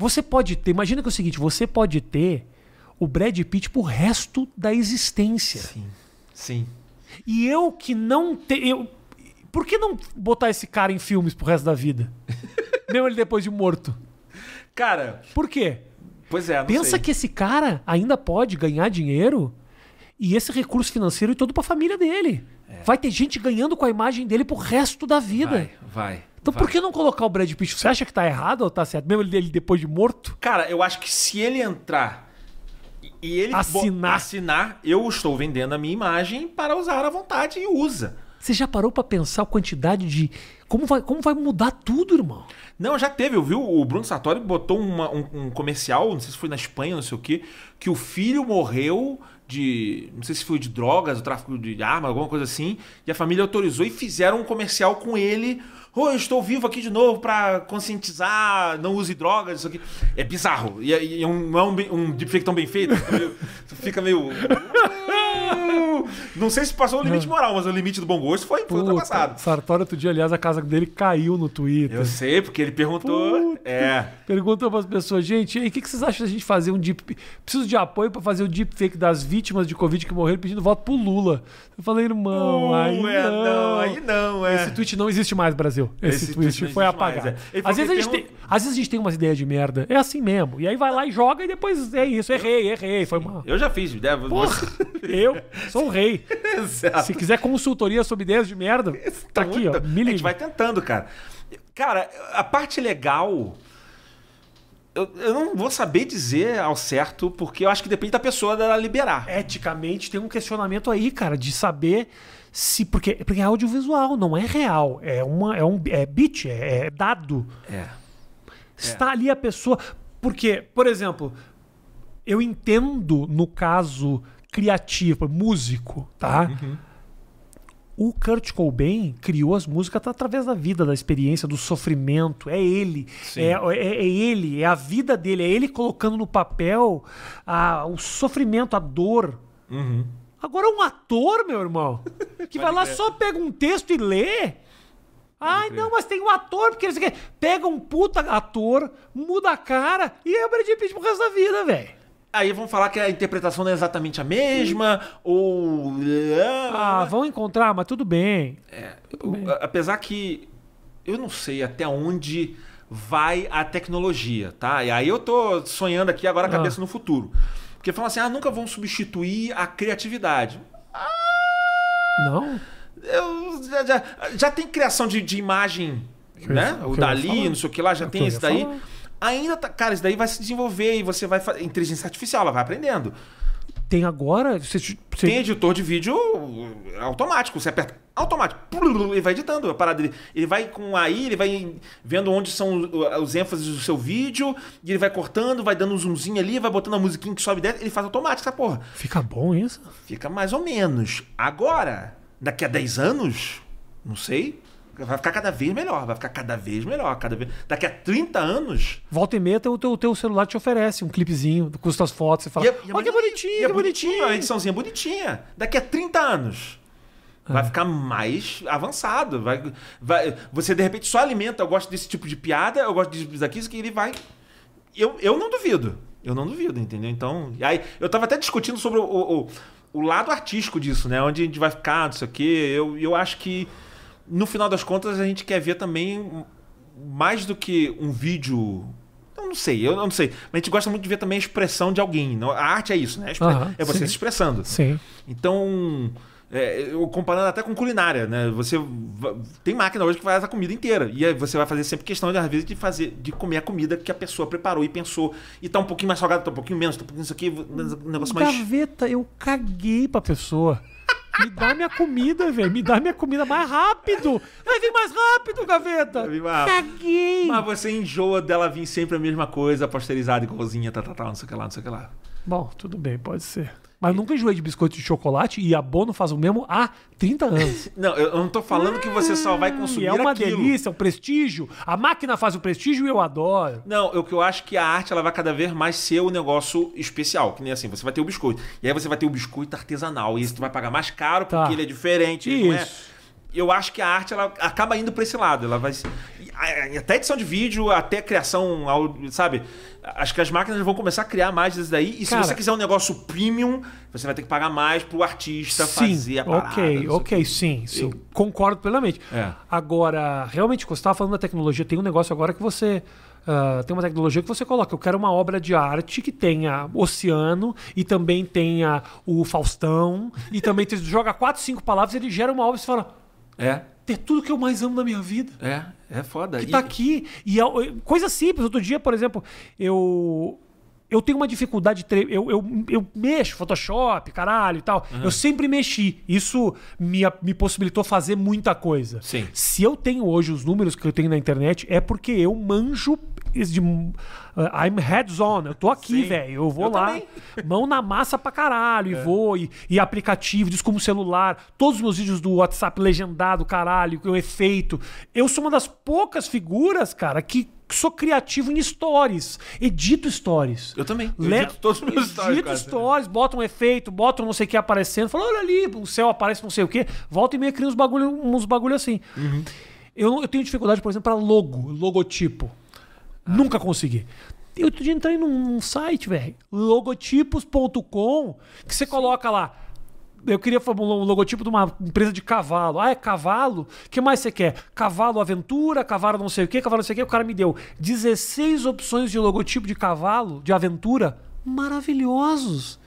Speaker 1: você pode ter. Imagina que é o seguinte: você pode ter o Brad Pitt pro resto da existência.
Speaker 2: Sim. Sim.
Speaker 1: E eu que não tenho. Por que não botar esse cara em filmes pro resto da vida? Mesmo ele depois de morto.
Speaker 2: Cara,
Speaker 1: Por quê?
Speaker 2: pois é, não
Speaker 1: Pensa
Speaker 2: sei.
Speaker 1: que esse cara ainda pode ganhar dinheiro e esse recurso financeiro e todo pra família dele. Vai ter gente ganhando com a imagem dele pro resto da vida.
Speaker 2: Vai, vai.
Speaker 1: Então
Speaker 2: vai.
Speaker 1: por que não colocar o Brad Pitt? Você acha que tá errado ou tá certo? Mesmo ele depois de morto?
Speaker 2: Cara, eu acho que se ele entrar e- ele
Speaker 1: Assinar.
Speaker 2: assinar, eu estou vendendo a minha imagem para usar à vontade e usa.
Speaker 1: Você já parou pra pensar a quantidade de. Como vai, como vai mudar tudo, irmão?
Speaker 2: Não, já teve, eu vi o Bruno Sartori botou uma- um, um comercial, não sei se foi na Espanha, não sei o quê, que o filho morreu de, não sei se foi de drogas, o tráfico de arma, alguma coisa assim, e a família autorizou e fizeram um comercial com ele. Oh, eu estou vivo aqui de novo pra conscientizar, não use drogas, isso aqui. É bizarro. E, é- e é um, não é um, um deepfake tão bem feito. Meio. fica meio- Não sei se passou o limite moral, mas o limite do bom gosto foi, foi ultrapassado.
Speaker 1: Sartori, outro dia, aliás, a casa dele caiu no Twitter.
Speaker 2: Eu sei, porque ele perguntou.
Speaker 1: Puta.
Speaker 2: É.
Speaker 1: Perguntou para as pessoas, gente, e o que, que vocês acham da gente fazer um deep. Preciso de apoio para fazer o deepfake das vítimas de Covid que morreram pedindo voto pro Lula. Eu falei, irmão, aí
Speaker 2: é,
Speaker 1: não.
Speaker 2: não, aí não, é.
Speaker 1: Esse tweet não existe mais, Brasil. Esse,
Speaker 2: Esse
Speaker 1: tweet,
Speaker 2: tweet
Speaker 1: foi
Speaker 2: existe mais,
Speaker 1: apagado.
Speaker 2: é.
Speaker 1: Às, vezes a gente
Speaker 2: pergun-
Speaker 1: tem, às vezes a gente tem umas ideias de merda. É assim mesmo. E aí vai lá e joga e depois é isso. Errei, errei. Foi mal.
Speaker 2: Eu já fiz, deve.
Speaker 1: Porra, eu sou o rei.
Speaker 2: Exato.
Speaker 1: Se quiser consultoria sobre ideias de merda, tá aqui, ó. Me
Speaker 2: A gente
Speaker 1: liga.
Speaker 2: vai tentando, cara. Cara, a parte legal. Eu, eu não vou saber dizer ao certo, porque eu acho que depende da pessoa dela liberar.
Speaker 1: Eticamente tem um questionamento aí, cara, de saber se. Porque, porque é audiovisual, não é real. É, uma, é um é bit, é, é dado.
Speaker 2: É.
Speaker 1: Está ali a pessoa. Porque, por exemplo, eu entendo no caso criativo, músico, tá?
Speaker 2: Uhum.
Speaker 1: O Kurt Cobain criou as músicas através da vida, da experiência, do sofrimento. É ele. É, é, é ele, é a vida dele. É ele colocando no papel a, o sofrimento, a dor.
Speaker 2: Uhum.
Speaker 1: Agora um ator, meu irmão, que vai lá só pega um texto e lê. Ai,
Speaker 2: crer.
Speaker 1: não, mas tem um ator, porque quê. Pega um puta ator, muda a cara e é o Brad Pitt pro resto da vida, velho.
Speaker 2: Aí vão falar que a interpretação não é exatamente a mesma, ou.
Speaker 1: Ah, vão encontrar, mas tudo bem.
Speaker 2: O- a- Apesar que eu não sei até onde vai a tecnologia, tá? E aí eu tô sonhando aqui agora a
Speaker 1: Ah.
Speaker 2: cabeça no futuro. Porque falam assim, ah, nunca vão substituir a criatividade.
Speaker 1: Não?
Speaker 2: Eu, já, já, já tem criação de, de imagem,
Speaker 1: Que
Speaker 2: né? O
Speaker 1: eu ia
Speaker 2: Dali, não sei o que lá, já
Speaker 1: É o
Speaker 2: tem
Speaker 1: ia
Speaker 2: daí.
Speaker 1: falar.
Speaker 2: Ainda tá, cara, isso daí vai se desenvolver e você vai fazer inteligência artificial, ela vai aprendendo.
Speaker 1: tem agora. Você, você-
Speaker 2: Tem editor de vídeo automático. Você aperta automático. Ele vai editando a parada. Ele, ele vai com aí, ele vai vendo onde são os ênfases do seu vídeo. E ele vai cortando, vai dando um zoomzinho ali, vai botando a musiquinha que sobe dentro. Ele faz automático essa porra.
Speaker 1: Fica bom isso?
Speaker 2: Fica mais ou menos. Agora, daqui a 10 anos, não sei. Vai ficar cada vez melhor, vai ficar cada vez melhor. Cada vez... Daqui a 30 anos.
Speaker 1: Volta e meia, o teu, teu celular te oferece um clipezinho com as tuas fotos. Você fala,
Speaker 2: E é- e é
Speaker 1: olha que bonitinho,
Speaker 2: é
Speaker 1: que bonitinho.
Speaker 2: A ediçãozinha bonitinha. Daqui a 30 anos.
Speaker 1: É.
Speaker 2: Vai ficar mais avançado. Vai, vai, você, de repente, só alimenta. Eu gosto desse tipo de piada, eu gosto disso daqui, isso que ele vai. Eu, eu não duvido. Eu não duvido, entendeu? Então. Aí, eu tava até discutindo sobre o, o, o- o lado artístico disso, né? Onde a gente vai ficar, não sei o quê. Eu, eu acho que, no final das contas, a gente quer ver também mais do que um vídeo. Eu não sei, eu não sei. Mas a gente gosta muito de ver também a expressão de alguém. A arte é isso, né?
Speaker 1: Aham,
Speaker 2: é você
Speaker 1: sim.
Speaker 2: se expressando.
Speaker 1: Sim.
Speaker 2: Então, é, eu comparando até com culinária, né? Você tem máquina hoje que faz a comida inteira e aí você vai fazer sempre questão de às vezes de fazer, de comer a comida que a pessoa preparou e pensou e tá um pouquinho mais salgado, tá um pouquinho menos, tá um pouquinho isso aqui, um negócio mais
Speaker 1: Gaveta, eu caguei pra pessoa. Me dá minha comida, velho. Me dá minha comida mais rápido. Vai vir mais rápido, Gaveta.
Speaker 2: Rápido.
Speaker 1: Caguei.
Speaker 2: Mas você enjoa dela vir sempre a mesma coisa, pasteurizada, igualzinha, tá, tá, tá, não sei o que lá, não sei o que lá.
Speaker 1: Bom, tudo bem, pode ser. Mas eu nunca enjoei de biscoito de chocolate e a Bono faz o mesmo há 30 anos.
Speaker 2: Não, eu eu não tô falando que você só vai consumir
Speaker 1: E é uma
Speaker 2: aquilo.
Speaker 1: delícia, é um prestígio. A máquina faz o prestígio e eu adoro.
Speaker 2: Não, o que eu acho que a arte ela vai cada vez mais ser o negócio especial. Que nem assim, você vai ter o biscoito. E aí você vai ter o biscoito artesanal. E esse tu vai pagar mais caro porque
Speaker 1: Tá.
Speaker 2: ele é diferente. é-
Speaker 1: Isso.
Speaker 2: Eu acho que a arte ela acaba indo pra esse lado. Ela vai. Até edição de vídeo, até criação, sabe? Acho que as máquinas vão começar a criar mais disso daí. E se
Speaker 1: Cara-
Speaker 2: você quiser um negócio premium, você vai ter que pagar mais pro artista
Speaker 1: Sim,
Speaker 2: fazer a parada.
Speaker 1: ok, ok, sim, sim. Concordo plenamente.
Speaker 2: É.
Speaker 1: Agora, realmente, quando você estava falando da tecnologia, tem um negócio agora que você. ah, tem uma tecnologia que você coloca. Eu quero uma obra de arte que tenha oceano e também tenha o Faustão. e também você joga quatro, cinco palavras, ele gera uma obra e você fala.
Speaker 2: É,
Speaker 1: É tudo que eu mais amo na minha vida.
Speaker 2: é, é foda.
Speaker 1: que
Speaker 2: E-
Speaker 1: tá aqui. E é- coisa simples. Outro dia, por exemplo, eu. Eu tenho uma dificuldade. tre- Eu, eu, eu mexo Photoshop, caralho e tal. Eu sempre mexi. Isso me, me possibilitou fazer muita coisa.
Speaker 2: Sim.
Speaker 1: Se eu tenho hoje os números que eu tenho na internet, é porque eu manjo. De, uh, I'm heads on. Eu tô aqui, velho. Eu vou
Speaker 2: Eu
Speaker 1: lá,
Speaker 2: também.
Speaker 1: mão na massa pra caralho. E vou. E, e aplicativo, diz como celular. Todos os meus vídeos do WhatsApp legendado, caralho, com efeito. Eu sou uma das poucas figuras, cara, que sou criativo em stories. Edito stories.
Speaker 2: Eu também. Eu
Speaker 1: Le-
Speaker 2: todos os meus stories,
Speaker 1: Edito
Speaker 2: quase.
Speaker 1: stories, bota um efeito, bota um não sei o que aparecendo. Fala, olha ali, o céu aparece não sei o que. Volta e meia cria uns bagulho, uns bagulho assim.
Speaker 2: Uhum.
Speaker 1: Eu, eu tenho dificuldade, por exemplo, para logo, logotipo.
Speaker 2: Ah.
Speaker 1: Nunca consegui. Eu outro dia entrei num, num site, velho, logotipos.com, que você coloca lá. Eu queria um logotipo de uma empresa de cavalo. Ah, é cavalo? O que mais você quer? Cavalo aventura, cavalo não sei o que, cavalo não sei o que. O cara me deu 16 opções de logotipo de cavalo, de aventura, maravilhosos.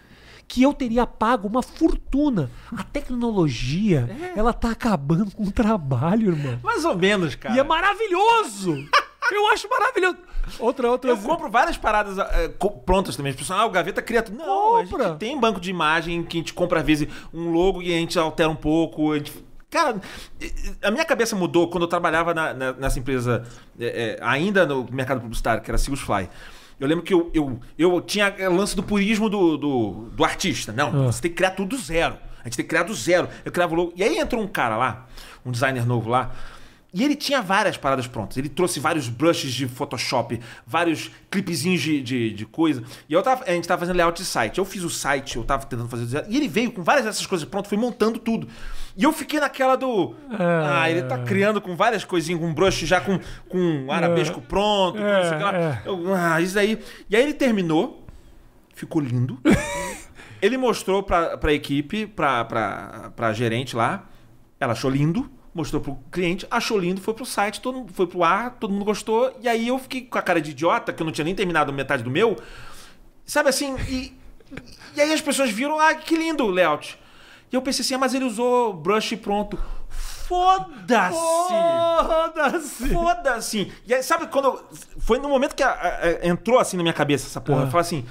Speaker 1: Que eu teria pago uma fortuna. A tecnologia, ela tá acabando com o trabalho, irmão.
Speaker 2: Mais ou menos, cara.
Speaker 1: E é maravilhoso! Eu acho maravilhoso. Outra, outra.
Speaker 2: Eu compro várias paradas eh, co- prontas também. As pessoas, ah, o Gaveta cria tudo. Não, a
Speaker 1: Compra.
Speaker 2: gente tem banco de imagem que a gente compra às vezes um logo e a gente altera um pouco. A gente- Cara, a minha cabeça mudou quando eu trabalhava na- na- nessa empresa, eh, eh, ainda no mercado publicitário, que era Sigus Fly. Eu lembro que eu, eu, eu tinha o lance do purismo do, do, do artista. Não,
Speaker 1: Ah.
Speaker 2: você tem que criar tudo do zero. A gente tem que criar do zero. Eu criava logo. E aí entrou um cara lá, um designer novo lá, e ele tinha várias paradas prontas. Ele trouxe vários brushes de Photoshop, vários clipezinhos de, de, de coisa. E eu tava, a gente tava fazendo layout de site. Eu fiz o site, eu tava tentando fazer zero. E ele veio com várias dessas coisas prontas, foi montando tudo. E eu fiquei naquela do. Ah, ele tá criando com várias coisinhas, com brush já com, com arabesco pronto. com
Speaker 1: É,
Speaker 2: o lá.
Speaker 1: é.
Speaker 2: Eu, ah, isso aí. E aí ele terminou, ficou lindo. ele mostrou pra, pra equipe, pra, pra, pra gerente lá. Ela achou lindo, mostrou pro cliente, achou lindo, foi pro site, todo, mundo- foi pro ar, todo mundo gostou. E aí eu fiquei com a cara de idiota, que eu não tinha nem terminado metade do meu. Sabe assim? E, e aí as pessoas viram, ah, que lindo o layout. E eu pensei assim, ah, mas ele usou brush pronto. Foda-se!
Speaker 1: Foda-se!
Speaker 2: Foda-se! E aí, sabe quando. eu- foi no momento que a- a- entrou assim na minha cabeça essa porra.
Speaker 1: Ah.
Speaker 2: Eu falei assim: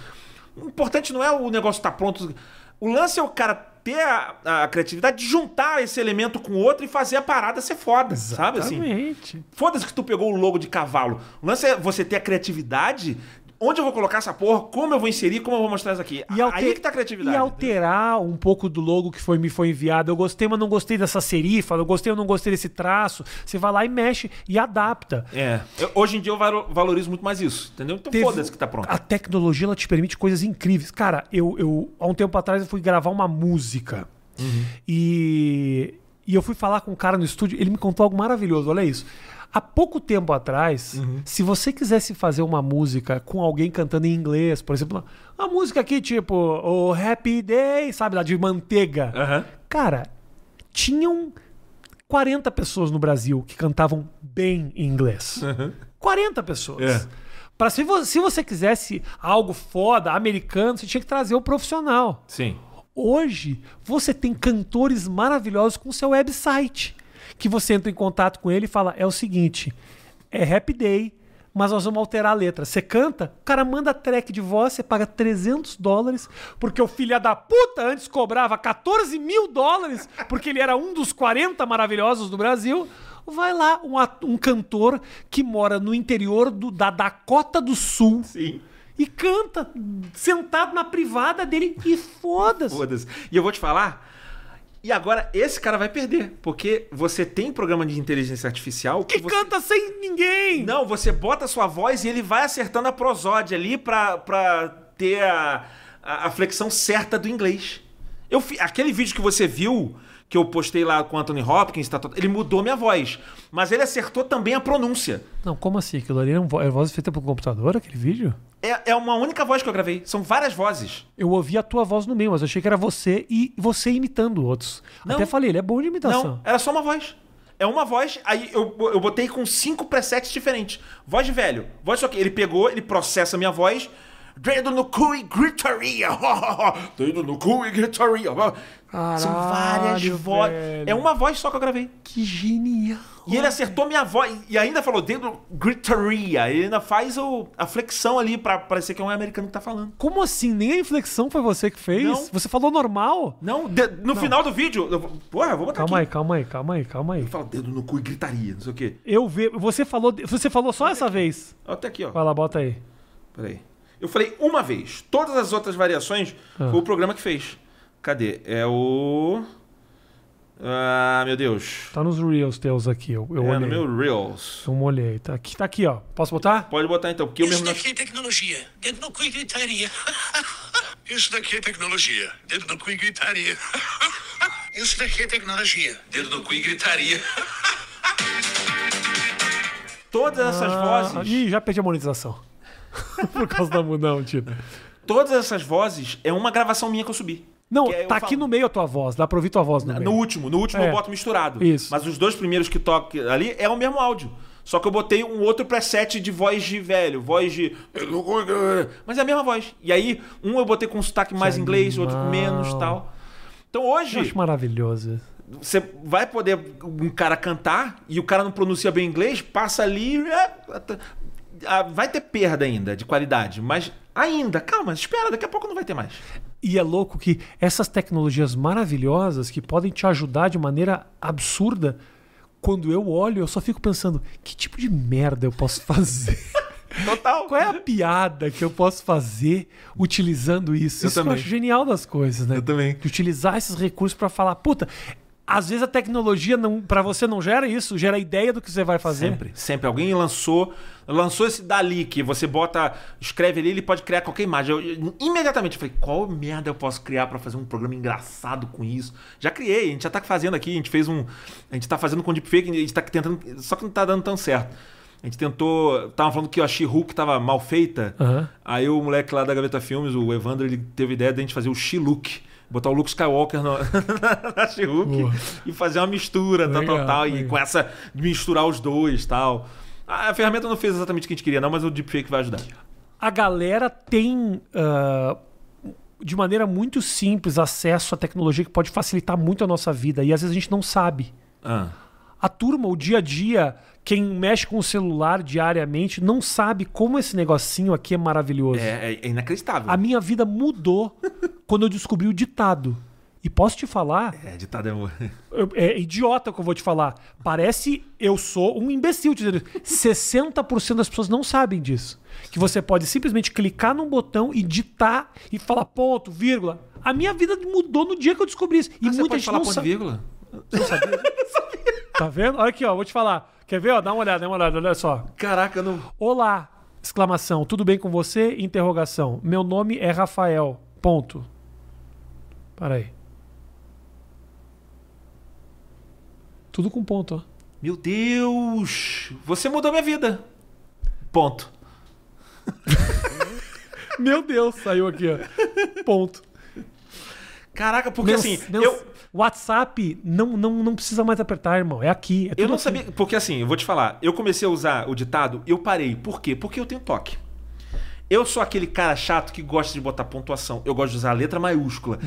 Speaker 2: o importante não é o negócio estar pronto. O lance é o cara ter a, a criatividade de juntar esse elemento com o outro e fazer a parada ser foda, sabe? Assim,
Speaker 1: Exatamente.
Speaker 2: Foda-se que tu pegou o logo de cavalo. O lance é você ter a criatividade. Onde eu vou colocar essa porra? Como eu vou inserir? Como eu vou mostrar isso aqui?
Speaker 1: E alter-
Speaker 2: Aí que tá a criatividade.
Speaker 1: E alterar um pouco do logo que foi, me foi enviado. Eu gostei, mas não gostei dessa serifa. Eu gostei, eu não gostei desse traço. Você vai lá e mexe e adapta.
Speaker 2: É. Eu- hoje em dia eu valo- valorizo muito mais isso, entendeu? Então
Speaker 1: Teve-
Speaker 2: foda-se que tá pronto.
Speaker 1: A tecnologia ela te permite coisas incríveis. Cara, eu, eu há um tempo atrás eu fui gravar uma música.
Speaker 2: Uhum.
Speaker 1: E, e eu fui falar com um cara no estúdio, ele me contou algo maravilhoso. Olha isso. Há pouco tempo atrás,
Speaker 2: Uhum.
Speaker 1: se você quisesse fazer uma música com alguém cantando em inglês, por exemplo, uma música aqui tipo o Happy Day, sabe, lá de manteiga.
Speaker 2: Aham.
Speaker 1: Cara, tinham 40 pessoas no Brasil que cantavam bem em inglês. 40 pessoas.
Speaker 2: É.
Speaker 1: Pra se, vo- se você quisesse algo foda, americano, você tinha que trazer o profissional.
Speaker 2: Sim.
Speaker 1: Hoje, você tem cantores maravilhosos com seu website. Que você entra em contato com ele e fala: é o seguinte, é Happy Day, mas nós vamos alterar a letra. Você canta, o cara manda track de voz, você paga 300 dólares, porque o filho da puta antes cobrava 14 mil dólares, porque ele era um dos 40 maravilhosos do Brasil. Vai lá, um, um cantor que mora no interior do- da Dakota do Sul
Speaker 2: Sim.
Speaker 1: e canta sentado na privada dele e foda-se.
Speaker 2: Foda-se. E eu vou te falar. E agora esse cara vai perder, porque você tem programa de inteligência artificial
Speaker 1: Que
Speaker 2: você...
Speaker 1: canta sem ninguém.
Speaker 2: Não, você bota a sua voz e ele vai acertando a prosódia ali pra, pra ter a, a, a flexão certa do inglês. Eu, fi- aquele vídeo que você viu, que eu postei lá com o Anthony Hopkins, tá, ele mudou minha voz. Mas ele acertou também a pronúncia.
Speaker 1: Não, como assim? Aquilo ali era, um era voz feita pelo computador, aquele vídeo?
Speaker 2: É, é uma única voz que eu gravei. São várias vozes.
Speaker 1: Eu ouvi a tua voz no meio, mas eu achei que era você e você imitando outros.
Speaker 2: Não.
Speaker 1: Até falei, ele é bom de imitação.
Speaker 2: Não, era só uma voz. É uma voz, aí eu, eu botei com cinco presets diferentes. Voz de velho, voz só que ele pegou, ele processa a minha voz. Dedo no cu e gritaria. Dedo no cu e gritaria. São várias
Speaker 1: Caralho,
Speaker 2: vozes. É uma voz só que eu gravei.
Speaker 1: Que genial.
Speaker 2: E ele acertou minha voz. E ainda falou dedo gritaria. Ele ainda faz o, a flexão ali pra parecer que é um americano que tá falando.
Speaker 1: Como assim? Nem a inflexão foi você que fez?
Speaker 2: Não.
Speaker 1: Você falou normal?
Speaker 2: Não, de- no final do vídeo. Eu, porra, eu vou botar
Speaker 1: Calma
Speaker 2: aqui.
Speaker 1: aí, calma aí, calma aí, calma aí.
Speaker 2: Ele fala dedo no cu e gritaria, não sei o quê.
Speaker 1: Eu ve... Você falou, você falou só essa vez.
Speaker 2: Até aqui, ó.
Speaker 1: Vai lá, bota aí.
Speaker 2: Peraí. Eu falei uma vez. Todas as outras variações
Speaker 1: Ah.
Speaker 2: foi o programa que fez. Cadê? É o. Ah, meu Deus.
Speaker 1: Tá nos Reels teus aqui, eu, eu
Speaker 2: é
Speaker 1: olhei.
Speaker 2: no meu Reels.
Speaker 1: Eu olhei. Tá aqui, tá aqui, ó. Posso botar?
Speaker 2: Pode botar então, porque eu
Speaker 4: Isso
Speaker 2: mesmo não.
Speaker 4: daqui é tecnologia. Dentro do cu e gritaria. Isso daqui é tecnologia. Dentro do cu e gritaria. Isso daqui é tecnologia. Dentro do cu e gritaria.
Speaker 2: Todas essas
Speaker 1: Ah,
Speaker 2: vozes.
Speaker 1: Ih, já perdi a monetização. Por causa da não, tira.
Speaker 2: Todas essas vozes é uma gravação minha que eu subi.
Speaker 1: Não,
Speaker 2: Que é eu
Speaker 1: tá
Speaker 2: falo-
Speaker 1: aqui no meio a tua voz. Dá pra ouvir tua voz no meio.
Speaker 2: No último, no último
Speaker 1: É.
Speaker 2: eu boto misturado.
Speaker 1: Isso.
Speaker 2: Mas os dois primeiros que toco ali é o mesmo áudio. Só que eu botei um outro preset de voz de velho, voz de. Mas é a mesma voz. E aí, um eu botei com sotaque mais inglês, outro com menos tal. Então
Speaker 1: Eu
Speaker 2: hoje,
Speaker 1: acho maravilhoso.
Speaker 2: você vai poder um cara cantar e o cara não pronuncia bem inglês, passa ali. Vai ter perda ainda de qualidade. Mas ainda, calma, espera, daqui a pouco não vai ter mais.
Speaker 1: E é louco que essas tecnologias maravilhosas que podem te ajudar de maneira absurda, quando eu olho, eu só fico pensando: que tipo de merda eu posso fazer?
Speaker 2: Total.
Speaker 1: Qual é a piada que eu posso fazer utilizando isso?
Speaker 2: Eu
Speaker 1: isso que
Speaker 2: também.
Speaker 1: eu acho genial das coisas, né?
Speaker 2: Eu também.
Speaker 1: De utilizar esses recursos pra falar, puta, às vezes a tecnologia não, para você não gera isso, gera a ideia do que você vai fazer.
Speaker 2: Sempre, sempre. Alguém lançou, lançou esse dali que você bota, escreve ali, ele pode criar qualquer imagem. Eu, eu- imediatamente eu falei, qual merda eu posso criar pra fazer um programa engraçado com isso? Já criei, a gente já tá fazendo aqui, a gente fez um, a gente tá fazendo com deepfake, a gente tá tentando, só que não tá dando tão certo. A gente tentou, tava falando que a She-Hulk tava mal feita.
Speaker 1: Aham.
Speaker 2: Aí o moleque lá da Gaveta Filmes, o Evandro, ele teve a ideia de a gente fazer o She-Look. Botar o Luke Skywalker no, na She-Hulk e fazer uma mistura,
Speaker 1: Legal,
Speaker 2: tal, tal. E
Speaker 1: legal.
Speaker 2: com essa de misturar os dois tal. A ferramenta não fez exatamente o que a gente queria, não, mas o deepfake vai ajudar.
Speaker 1: a galera tem, ah, de maneira muito simples, acesso à tecnologia que pode facilitar muito a nossa vida. E às vezes a gente não sabe.
Speaker 2: Ah,
Speaker 1: A turma, o dia a dia, quem mexe com o celular diariamente, não sabe como esse negocinho aqui é maravilhoso.
Speaker 2: é, é inacreditável.
Speaker 1: A minha vida mudou quando eu descobri o ditado. E posso te falar,
Speaker 2: É, ditado é.
Speaker 1: é idiota o que eu vou te falar. Parece eu sou um imbecil. te dizendo. 60% das pessoas não sabem disso. Que você pode simplesmente clicar num botão e ditar e falar ponto, vírgula. A minha vida mudou no dia que eu descobri isso. E
Speaker 2: Ah, você
Speaker 1: muita
Speaker 2: pode
Speaker 1: gente
Speaker 2: falar
Speaker 1: não
Speaker 2: ponto e
Speaker 1: sabe.
Speaker 2: vírgula?
Speaker 1: Tá vendo? Olha aqui, ó, vou te falar. Quer ver? Ó, dá uma olhada, dá uma olhada, olha só.
Speaker 2: Caraca, eu não.
Speaker 1: Olá! Exclamação. Tudo bem com você? Interrogação. Meu nome é Rafael. Ponto. Para aí. Tudo com ponto, ó.
Speaker 2: Meu Deus! Você mudou minha vida. Ponto.
Speaker 1: Meu Deus, saiu aqui, ó. Ponto.
Speaker 2: Caraca, porque
Speaker 1: Meus-
Speaker 2: assim,
Speaker 1: meus-
Speaker 2: eu,
Speaker 1: WhatsApp não, não, não precisa mais apertar, irmão. É aqui. É
Speaker 2: eu não
Speaker 1: aqui.
Speaker 2: sabia. Porque assim, eu vou te falar, eu comecei a usar o ditado, eu parei. Por quê? Porque eu tenho toque. Eu sou aquele cara chato que gosta de botar pontuação. Eu gosto de usar a letra maiúscula.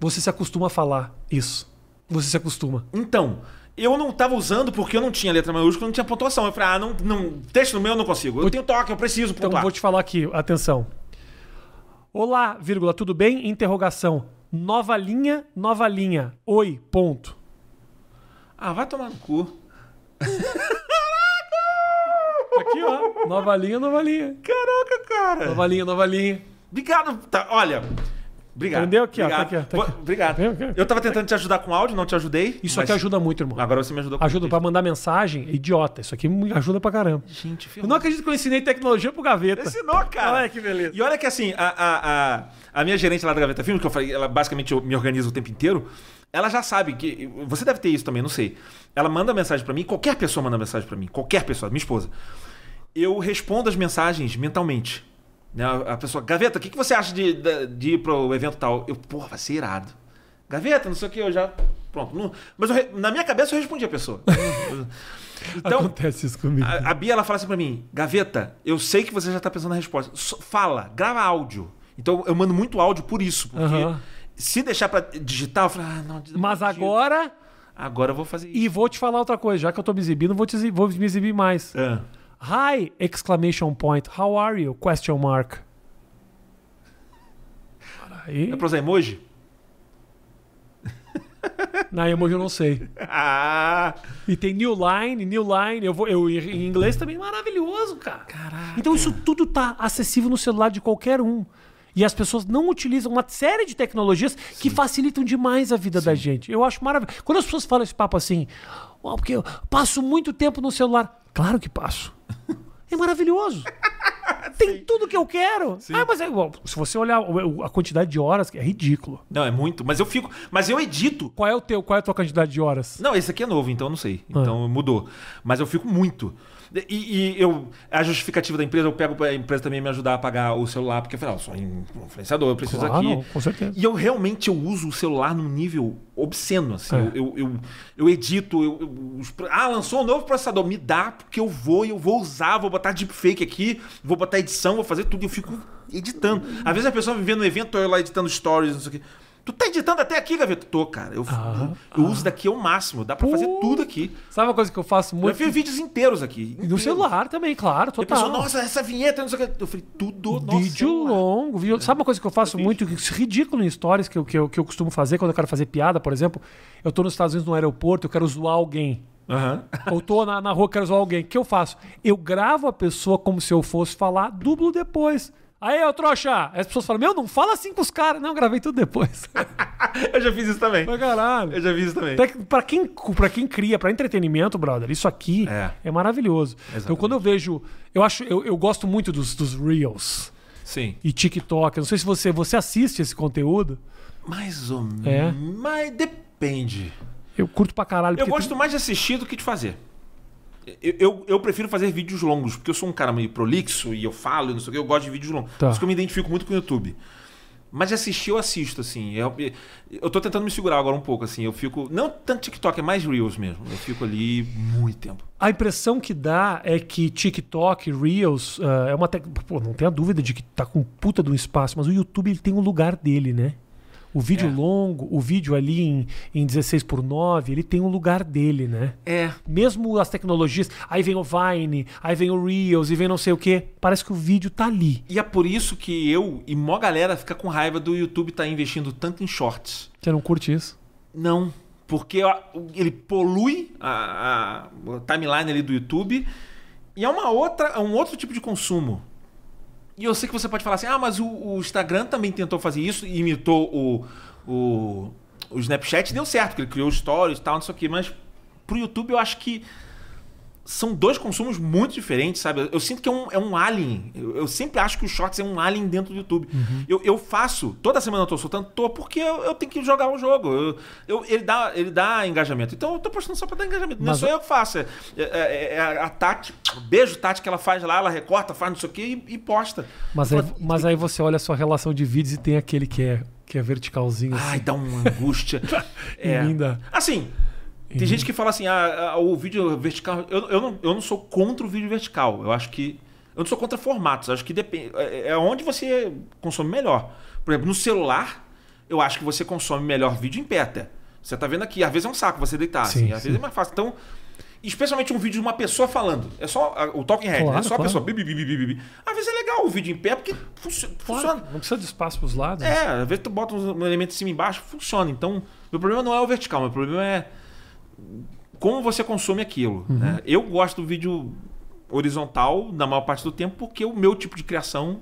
Speaker 1: Você se acostuma a falar isso. Você se acostuma.
Speaker 2: Então, eu não tava usando porque eu não tinha letra maiúscula, não tinha pontuação. Eu falei, ah, não, não, texto no meu eu não consigo. Eu tenho toque, eu preciso
Speaker 1: Então
Speaker 2: pontuar.
Speaker 1: vou te falar aqui, atenção. Olá, vírgula, tudo bem? Interrogação. Nova linha, nova linha. Oi, ponto.
Speaker 2: Ah, vai tomar no cu.
Speaker 1: Aqui, ó. Nova linha, nova linha.
Speaker 2: Caraca, cara.
Speaker 1: Nova linha, nova linha.
Speaker 2: Obrigado. Tá, olha. Obrigado.
Speaker 1: Entendeu? Aqui, ó, tá
Speaker 2: obrigado.
Speaker 1: aqui, ó, tá aqui.
Speaker 2: Obrigado. Eu tava tentando te ajudar com áudio, não te ajudei.
Speaker 1: Isso
Speaker 2: mas
Speaker 1: aqui ajuda muito, irmão.
Speaker 2: Agora você me ajudou com
Speaker 1: Ajuda pra mandar mensagem, idiota. Isso aqui ajuda pra caramba.
Speaker 2: Gente,
Speaker 1: Eu não acredito que eu ensinei tecnologia pro gaveta.
Speaker 2: Ensinou, cara.
Speaker 1: Olha que beleza.
Speaker 2: E olha que assim, a, a, a, a minha gerente lá da Gaveta Filmes, que eu falei, ela basicamente me organiza o tempo inteiro, ela já sabe que. Você deve ter isso também, não sei. Ela manda mensagem pra mim, qualquer pessoa manda mensagem pra mim, qualquer pessoa, minha esposa. Eu respondo as mensagens mentalmente. Né? A pessoa, Gaveta, o que, que você acha de, de, de ir pro evento tal? Eu, porra, vai ser irado. Gaveta, não sei o que, eu já. Pronto. Não- mas eu na minha cabeça eu respondi a pessoa. então,
Speaker 1: Acontece isso comigo.
Speaker 2: a, a Bia ela fala assim pra mim, Gaveta, eu sei que você já tá pensando na resposta. Fala, grava áudio. Então eu mando muito áudio por isso, porque
Speaker 1: Aham.
Speaker 2: se deixar pra digitar, eu falo, ah, não.
Speaker 1: Mas agora.
Speaker 2: Agora eu vou fazer isso.
Speaker 1: E vou te falar outra coisa. Já que eu tô me exibindo, vou, te vou me exibir mais.
Speaker 2: Ah.
Speaker 1: Hi! Exclamation point. How are you? Question mark. Aí,
Speaker 2: É pra usar emoji?
Speaker 1: na emoji eu não sei.
Speaker 2: Ah!
Speaker 1: E tem new line, new line. Eu vou, eu em inglês também maravilhoso, cara.
Speaker 2: Caraca.
Speaker 1: Então isso tudo tá acessível no celular de qualquer um. E as pessoas não utilizam uma série de tecnologias que facilitam demais a vida da gente. Eu acho maravilhoso. Quando as pessoas falam esse papo assim, "Uau, porque eu passo muito tempo no celular. Claro que passo. É maravilhoso. Tem tudo que eu quero. Ah, mas é igual. Se você olhar a quantidade de horas, é ridículo.
Speaker 2: Não, é muito. Mas eu fico. Mas eu edito.
Speaker 1: Qual é o teu, qual é a tua quantidade de horas?
Speaker 2: Não, esse aqui é novo, então eu não sei.
Speaker 1: Ah.
Speaker 2: Então mudou. Mas eu fico muito. E, e eu, a justificativa da empresa, eu pego pra empresa também me ajudar a pagar o celular, porque eu falo, ah, eu sou um influenciador, eu preciso
Speaker 1: Claro,
Speaker 2: aqui.
Speaker 1: não, com certeza.
Speaker 2: E eu realmente eu uso o celular num nível obsceno, assim.
Speaker 1: É.
Speaker 2: Eu, eu, eu, eu edito, eu, eu- ah, lançou um novo processador, me dá, porque eu vou, eu vou usar, vou botar deepfake aqui, vou botar edição, vou fazer tudo, eu fico editando. Às vezes a pessoa me vê no evento, eu lá editando stories, não sei o quê. Tu tá editando até aqui, Gaveta? Tô, cara. Eu,
Speaker 1: Ah,
Speaker 2: eu uso daqui ao máximo. Dá pra fazer
Speaker 1: Pô.
Speaker 2: tudo aqui.
Speaker 1: Sabe uma coisa que eu faço
Speaker 2: Eu
Speaker 1: muito?
Speaker 2: fiz vídeos inteiros aqui.
Speaker 1: E no celular também, claro,
Speaker 2: E a pessoa,
Speaker 1: total.
Speaker 2: nossa, essa vinheta, não sei o que. Eu falei, tudo no
Speaker 1: vídeo
Speaker 2: celular.
Speaker 1: longo. Vídeo... Sabe uma coisa que eu faço muito, que é ridículo em stories, que eu, que, eu, que eu costumo fazer quando eu quero fazer piada, por exemplo? Eu tô nos Estados Unidos no aeroporto, eu quero zoar alguém. Ou tô na, na rua, quero zoar alguém. O que eu faço? Eu gravo a pessoa como se eu fosse falar, dublo depois. Aí, ô trouxa! As pessoas falam, meu, não fala assim com os caras. Não, eu gravei tudo depois.
Speaker 2: Eu já fiz isso também.
Speaker 1: Mas caralho.
Speaker 2: Eu já fiz isso também.
Speaker 1: Até Pra quem, pra quem cria, pra entretenimento, brother, isso aqui é,
Speaker 2: É.
Speaker 1: maravilhoso. Então,
Speaker 2: Exatamente.
Speaker 1: quando eu vejo. Eu acho, eu, eu gosto muito dos, dos Reels
Speaker 2: Sim.
Speaker 1: e TikTok. Eu não sei se você, você assiste esse conteúdo.
Speaker 2: Mais ou menos.
Speaker 1: É.
Speaker 2: Mas depende.
Speaker 1: Eu curto pra caralho.
Speaker 2: Eu gosto mais de assistir do que de fazer. Eu, eu, eu prefiro fazer vídeos longos, porque eu sou um cara meio prolixo e eu falo e não sei o que, eu gosto de vídeos longos.
Speaker 1: Tá.
Speaker 2: Por isso que eu me identifico muito com o YouTube. Mas de assistir, eu assisto, assim. Eu, eu tô tentando me segurar agora um pouco, assim. Eu fico. Não tanto TikTok, é mais Reels mesmo. Eu fico ali muito tempo.
Speaker 1: A impressão que dá é que TikTok, Reels, ah, é uma. Tec... Pô, não tenha dúvida de que tá com puta de um espaço, mas o YouTube ele tem um lugar dele, né? O vídeo
Speaker 2: É.
Speaker 1: longo, o vídeo ali em, em 16 por 9, ele tem um lugar dele, né?
Speaker 2: É.
Speaker 1: Mesmo as tecnologias, aí vem o Vine, aí vem o Reels e vem não sei o quê, parece que o vídeo tá ali.
Speaker 2: E é por isso que eu e mó galera fica com raiva do YouTube estar investindo tanto em shorts.
Speaker 1: Você não curte isso?
Speaker 2: Não, porque ele polui a, a- a timeline ali do YouTube e é uma outra, é um outro tipo de consumo. E eu sei que você pode falar assim, ah, mas o, o Instagram também tentou fazer isso imitou o, o, o Snapchat deu certo, porque ele criou stories e tal, não sei o quê, mas pro YouTube eu acho que são dois consumos muito diferentes, sabe? Eu, sinto que é um, é um alien. Eu, eu sempre acho que o Shorts é um alien dentro do YouTube. Eu, eu faço, toda semana eu tô soltando, tô, porque eu, eu tenho que jogar o jogo. Eu, eu- ele, dá, ele dá engajamento. Então eu tô postando só pra dar engajamento. Não
Speaker 1: Mas
Speaker 2: é só eu que faço. É, é- é- é a Tati, beijo Tati que ela faz lá, ela recorta, faz não sei o quê e, e posta.
Speaker 1: Mas aí, mas aí você olha a sua relação de vídeos e tem aquele que é, que é verticalzinho assim.
Speaker 2: Ai, dá uma angústia. é.
Speaker 1: Dá.
Speaker 2: Assim, tem gente que fala assim, ah, ah, o vídeo vertical. Eu, eu, não, eu não sou contra o vídeo vertical. Eu acho que. Eu não sou contra formatos. Acho que depende. É é onde você consome melhor. Por exemplo, no celular, eu acho que você consome melhor vídeo em pé até. Você tá vendo aqui, às vezes é um saco você deitar,
Speaker 1: Sim,
Speaker 2: assim, às
Speaker 1: sim.
Speaker 2: vezes é mais fácil. Então, especialmente um vídeo de uma pessoa falando. É só o talking head,
Speaker 1: Claro,
Speaker 2: né? Só a
Speaker 1: claro.
Speaker 2: pessoa. bi, bi, bi, bi. Às vezes é legal o vídeo em pé porque funci- funciona.
Speaker 1: Não precisa de espaço pros lados.
Speaker 2: É, às vezes tu bota um elemento em cima e embaixo, funciona. Então, meu problema não é o vertical, meu problema é como você consome aquilo. né? Eu gosto do vídeo horizontal na maior parte do tempo porque o meu tipo de criação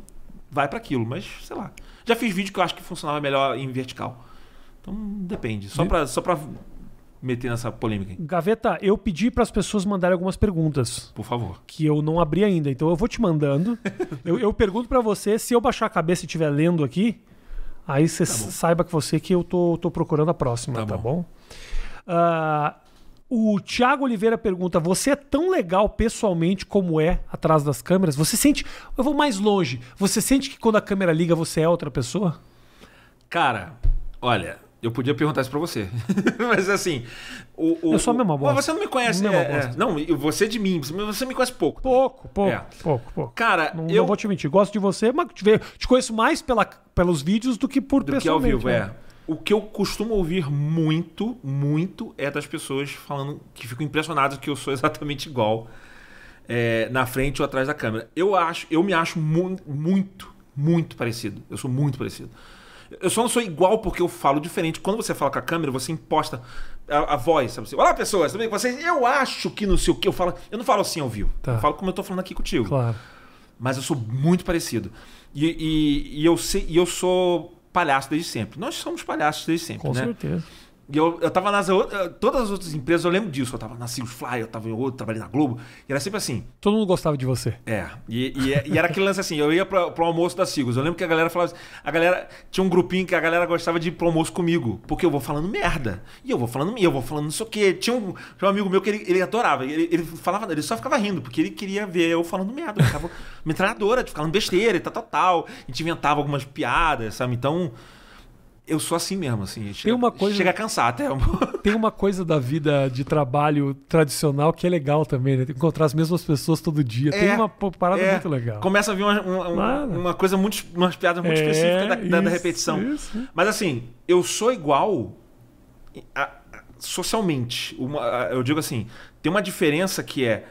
Speaker 2: vai para aquilo, mas sei lá. Já fiz vídeo que eu acho que funcionava melhor em vertical. Então, depende. Só pra, só pra meter nessa polêmica
Speaker 1: Gaveta, eu pedi para as pessoas mandarem algumas perguntas
Speaker 2: por favor.
Speaker 1: que eu não abri ainda, então eu vou te mandando. eu, eu pergunto para você, se eu baixar a cabeça e estiver lendo aqui, aí você saiba que você que eu tô, tô procurando a próxima, tá,
Speaker 2: Tá
Speaker 1: bom?
Speaker 2: bom.
Speaker 1: Ah, o Thiago Oliveira pergunta: Você é tão legal pessoalmente como é atrás das câmeras? Você sente. Eu vou mais longe. Você sente que quando a câmera liga você é outra pessoa?
Speaker 2: Cara, olha, eu podia perguntar isso pra você. Mas assim. O, o,
Speaker 1: Eu sou a mesma bosta.
Speaker 2: Mas você não me conhece.
Speaker 1: Mesma
Speaker 2: é, é,
Speaker 1: bosta.
Speaker 2: não, e você de mim. Você você me conhece pouco.
Speaker 1: Pouco, pouco,
Speaker 2: É.
Speaker 1: pouco, pouco.
Speaker 2: Cara,
Speaker 1: Não,
Speaker 2: eu.
Speaker 1: não vou te mentir. Gosto de você, mas te, te conheço mais pela, pelos vídeos do que por
Speaker 2: do que ao
Speaker 1: pessoalmente.
Speaker 2: vivo,
Speaker 1: né?
Speaker 2: é. O que eu costumo ouvir muito, muito, é das pessoas falando que ficam impressionadas que eu sou exatamente igual é, na frente ou atrás da câmera. Eu acho, eu me acho mu muito, muito parecido. Eu sou muito parecido. Eu só não sou igual porque eu falo diferente. Quando você fala com a câmera, você imposta a, a voz, sabe? Você, Olá, pessoas, tudo bem com vocês? Eu acho que não sei o que eu falo. Eu não falo assim ao vivo.
Speaker 1: Tá.
Speaker 2: Eu falo como eu tô falando aqui contigo
Speaker 1: Claro.
Speaker 2: mas eu sou muito parecido. E, e- e eu, sei, e eu sou palhaço desde sempre. Nós somos palhaços desde sempre,
Speaker 1: Com
Speaker 2: né?
Speaker 1: certeza.
Speaker 2: E eu, eu tava nas outras, todas as outras empresas, eu lembro disso. Eu tava na Silvio Fly, eu tava em outro, trabalhei na Globo. E era sempre assim.
Speaker 1: Todo mundo gostava de você.
Speaker 2: É. E, e- e era aquele lance assim, eu ia pra, pro almoço da Sigos. Eu lembro que a galera falava assim, a galera tinha um grupinho que a galera gostava de ir pro almoço comigo, porque eu vou falando merda. E eu vou falando, eu vou falando não sei o quê. Tinha um, tinha um amigo meu que ele, ele adorava. Ele, ele falava, ele só ficava rindo, porque ele queria ver eu falando merda. Eu ficava metralhadora, falando besteira e tal, tal, tal. A gente inventava algumas piadas, sabe? Então, eu sou assim mesmo, assim. Chega,
Speaker 1: uma coisa-
Speaker 2: Chega a cansar até.
Speaker 1: Tem uma coisa da vida de trabalho tradicional que é legal também, né? Encontrar as mesmas pessoas todo dia. Tem
Speaker 2: É,
Speaker 1: uma pô, parada
Speaker 2: É,
Speaker 1: muito legal.
Speaker 2: Começa a vir uma, uma, uma- uma coisa muito. umas piadas muito
Speaker 1: É,
Speaker 2: específicas da, da- repetição.
Speaker 1: isso.
Speaker 2: Mas assim, eu sou igual a- a- socialmente. Uma- a- eu digo assim, tem uma diferença que é.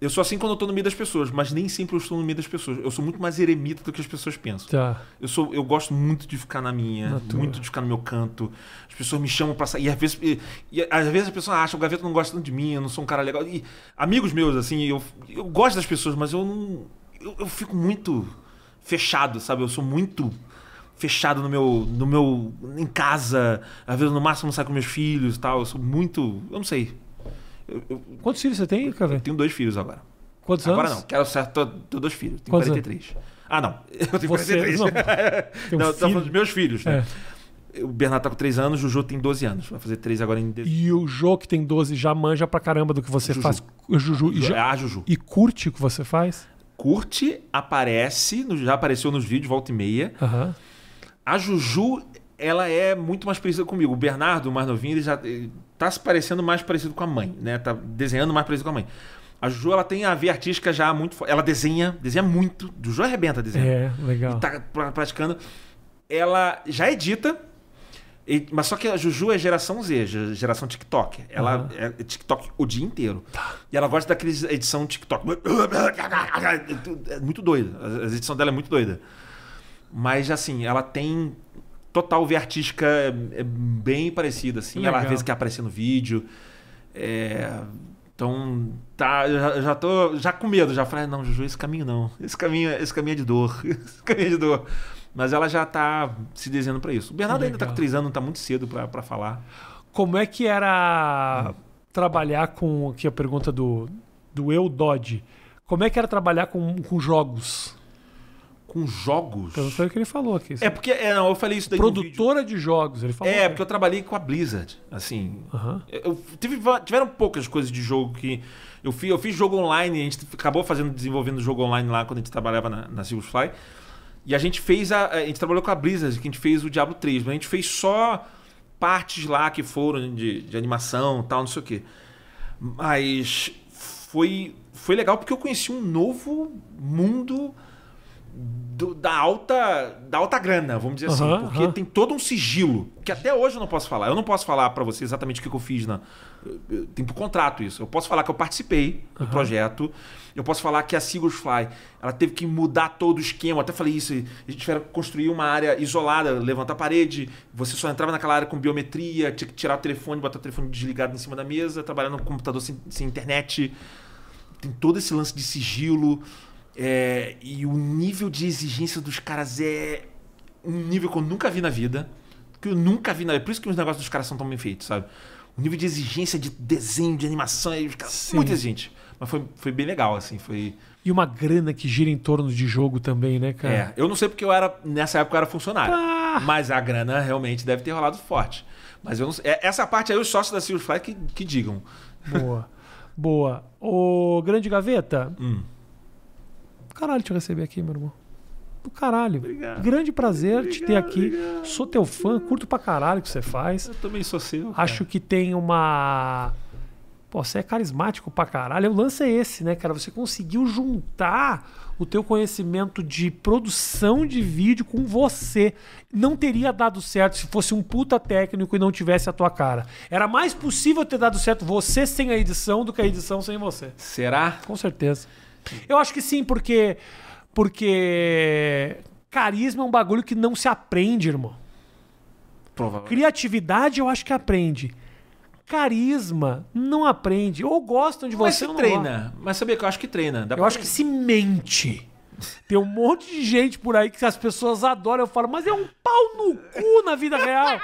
Speaker 2: Eu sou assim quando eu tô no meio das pessoas, mas nem sempre eu estou no meio das pessoas. Eu sou muito mais eremita do que as pessoas pensam.
Speaker 1: Tá.
Speaker 2: Eu, sou, eu gosto muito de ficar na minha,
Speaker 1: Na tua.
Speaker 2: muito de ficar no meu canto. As pessoas me chamam pra sair. E às vezes, e, e às vezes a pessoa acha, o Gaveta não gosta tanto de mim, eu não sou um cara legal. E amigos meus, assim, eu, eu gosto das pessoas, mas eu não. Eu, eu fico muito fechado, sabe? Eu sou muito fechado no meu. no meu. em casa. Às vezes no máximo não saio com meus filhos e tal. Eu sou muito. Eu não sei. Eu, eu
Speaker 1: Quantos filhos você tem, cara?
Speaker 2: tenho dois filhos agora.
Speaker 1: Quantos
Speaker 2: Agora
Speaker 1: anos?
Speaker 2: não, quero certo, tô, tô dois filhos. Tenho
Speaker 1: Quantos
Speaker 2: 43. Ah, não. Eu tenho
Speaker 1: Você-
Speaker 2: 43.
Speaker 1: não, um
Speaker 2: não, tô
Speaker 1: filho.
Speaker 2: falando dos meus filhos, né?
Speaker 1: É.
Speaker 2: O Bernardo tá com 3 anos, o Juju tem 12 anos. Vai fazer 3 agora em dezembro.
Speaker 1: E o Jô, que tem 12, já manja pra caramba do que você
Speaker 2: Juju.
Speaker 1: faz. O Juju. E,
Speaker 2: É
Speaker 1: já-
Speaker 2: a Juju.
Speaker 1: e curte o que você faz?
Speaker 2: Curte, aparece, já apareceu nos vídeos, volta e meia.
Speaker 1: Aham.
Speaker 2: A Juju, ela é muito mais parecida comigo. O Bernardo, o mais novinho, ele já tá se parecendo mais parecido com a mãe, né? Tá desenhando mais parecido com a mãe. A Juju, ela tem a veia artística já muito... Ela desenha, desenha muito. Juju arrebenta desenhando.
Speaker 1: É, legal.
Speaker 2: e tá pra- praticando. Ela já edita E- mas só que a Juju é geração Z, ge- geração TikTok. Ela é TikTok o dia inteiro. E ela gosta daqueles edição TikTok. É muito doida. A edição dela é muito doida. Mas assim, ela tem total ver artística é, é bem parecida, assim. Ela às
Speaker 1: Legal.
Speaker 2: vezes quer aparecer no vídeo. É, Então, tá, já, já tô já com medo, já falei, "Ah, não, Juju, esse caminho não. Esse caminho, é- esse caminho é de dor. Esse caminho é de dor. Mas ela já tá se desenhando pra isso. O Bernardo ainda tá
Speaker 1: Legal.
Speaker 2: com três anos, tá muito cedo pra falar.
Speaker 1: Como é que era trabalhar com. Aqui a pergunta do, do Eu Dodge. Como é que era trabalhar com, com jogos?
Speaker 2: Com jogos.
Speaker 1: Então, foi o que ele falou aqui.
Speaker 2: É porque, é, não, eu falei isso daí.
Speaker 1: Produtora de jogos. Ele falou.
Speaker 2: É, porque eu trabalhei com a Blizzard, assim. Eu tive, tiveram poucas coisas de jogo que eu fiz. Eu fiz jogo online, a gente acabou fazendo, desenvolvendo jogo online lá quando a gente trabalhava na, na Silverfly. E a gente fez a, a gente trabalhou com a Blizzard, que a gente fez o Diablo 3, mas a gente fez só partes lá que foram de, de animação, tal, não sei o quê. Mas foi foi legal porque eu conheci um novo mundo do- da alta da alta grana, vamos dizer assim, porque tem todo um sigilo que até hoje eu não posso falar. Eu não posso falar pra você exatamente o que eu fiz na eu- eu- tem por contrato isso. Eu posso falar que eu participei do projeto. Eu posso falar que a Seagulls Fly, ela teve que mudar todo o esquema. Eu até falei isso. A gente tiveram que construir uma área isolada, levantar a parede. Você só entrava naquela área com biometria, tinha que tirar o telefone, botar o telefone desligado em cima da mesa, trabalhar no computador sem, sem internet tem todo esse lance de sigilo é, e o nível de exigência dos caras é um nível que eu nunca vi na vida que eu nunca vi na vida por isso que os negócios dos caras são tão bem feitos sabe o nível de exigência de desenho de animação e os caras
Speaker 1: Sim.
Speaker 2: muito exigente mas foi, foi bem legal assim foi
Speaker 1: E uma grana que gira em torno de jogo também, né, cara?
Speaker 2: é eu não sei porque eu era nessa época eu era funcionário
Speaker 1: Ah!
Speaker 2: mas a grana realmente deve ter rolado forte mas eu não sei, é- essa parte aí os sócios da Silverfly que, que digam
Speaker 1: Boa. Boa. Ô, Grande Gaveta.
Speaker 2: Hum.
Speaker 1: Caralho te receber aqui, meu irmão. Do caralho.
Speaker 2: Obrigado.
Speaker 1: Grande prazer te ter
Speaker 2: Obrigado,
Speaker 1: aqui.
Speaker 2: obrigado.
Speaker 1: Sou teu fã, curto pra caralho o que você faz.
Speaker 2: eu também sou seu cara.
Speaker 1: Acho que tem uma. Pô, você é carismático pra caralho. O lance é esse, né, cara? Você conseguiu juntar o teu conhecimento de produção de vídeo com você. Não teria dado certo se fosse um puta técnico e não tivesse a tua cara. Era mais possível ter dado certo você sem a edição do que a edição sem você.
Speaker 2: será
Speaker 1: Com certeza. Eu acho que sim, porque. Porque. Carisma é um bagulho que não se aprende, irmão.
Speaker 2: provavelmente
Speaker 1: Criatividade eu acho que aprende. Carisma não aprende. Ou gostam de
Speaker 2: Mas
Speaker 1: você
Speaker 2: se
Speaker 1: gostam.
Speaker 2: treina. Mas sabia que eu acho que treina. Dá
Speaker 1: Eu
Speaker 2: pra
Speaker 1: acho que se mente. Tem um monte de gente por aí que as pessoas adoram. Eu falo, mas é um pau no cu na vida real.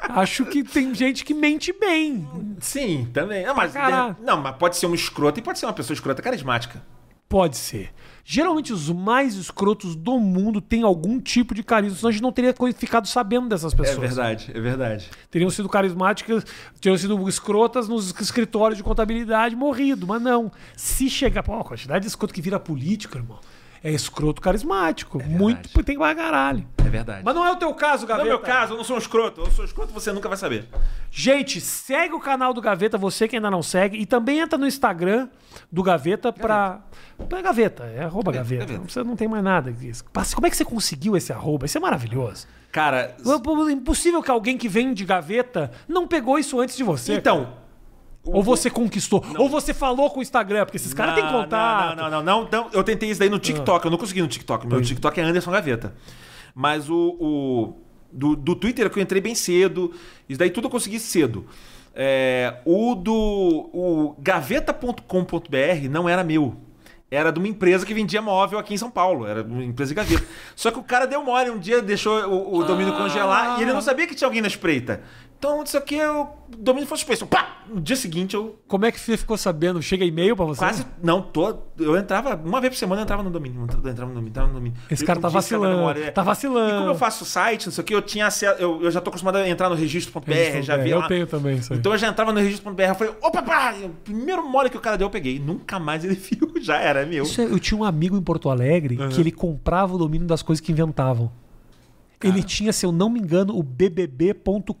Speaker 1: Acho que tem gente que mente bem.
Speaker 2: Sim, também. Não, mas, não, mas pode ser um escroto e pode ser uma pessoa escrota carismática.
Speaker 1: Pode ser. Geralmente os mais escrotos do mundo têm algum tipo de carisma, senão a gente não teria ficado sabendo dessas pessoas.
Speaker 2: É verdade, é verdade.
Speaker 1: Teriam sido carismáticas, teriam sido escrotas nos escritórios de contabilidade, morrido. Mas não. Se chegar. Pô, a quantidade de escroto que vira político, irmão, é escroto carismático. Muito tem pra caralho.
Speaker 2: É verdade.
Speaker 1: Mas não é o teu caso,
Speaker 2: no
Speaker 1: Gaveta.
Speaker 2: meu caso, eu não sou um escroto. Eu sou escroto, você nunca vai saber.
Speaker 1: Gente, segue o canal do Gaveta, você que ainda não segue. E também entra no Instagram do Gaveta pra. Pra Gaveta, é arroba Gaveta.
Speaker 2: Gaveta.
Speaker 1: Você não tem mais nada disso. Passa- Como é que você conseguiu esse arroba? Isso é maravilhoso.
Speaker 2: Cara,
Speaker 1: É impossível que alguém que vem de gaveta não pegou isso antes de você.
Speaker 2: então.
Speaker 1: Ou você conquistou. Ou você falou com o Instagram, porque esses caras têm
Speaker 2: Não,
Speaker 1: contato.
Speaker 2: Não, não, não, não, não. Eu tentei isso daí no TikTok. Eu não consegui no TikTok. Meu TikTok é Anderson Gaveta. Mas o. o- do, do Twitter é que eu entrei bem cedo. Isso daí tudo eu consegui cedo. É, o do. O gaveta.com.br não era meu. Era de uma empresa que vendia móvel aqui em São Paulo. Era uma empresa de gaveta. Só que o cara deu mole. Um dia deixou o, o domínio congelar e ele não sabia que tinha alguém na espreita. Então, isso aqui, o domínio foi suspenso. Pá! No dia seguinte, eu
Speaker 1: Como é que você ficou sabendo? Chega e-mail pra você?
Speaker 2: Quase. Não, tô, eu entrava. Uma vez por semana eu entrava no domínio. Entrava no domínio, entrava no domínio.
Speaker 1: Esse
Speaker 2: Eu-
Speaker 1: cara tá vacilando.
Speaker 2: memória, é.
Speaker 1: Tá vacilando.
Speaker 2: E como eu faço site, não sei o que, eu tinha acesso. Eu, eu já tô acostumado a entrar no registro.br, já vi
Speaker 1: eu
Speaker 2: lá.
Speaker 1: tenho também isso aí.
Speaker 2: Então eu já entrava no registro.br, eu falei, opa, pá! O primeiro mole que o cara deu, eu peguei. Nunca mais ele viu, já era meu.
Speaker 1: Isso é- eu tinha um amigo em Porto Alegre que ele comprava o domínio das coisas que inventavam. Ele tinha, se eu não me engano, o bbb.com.br.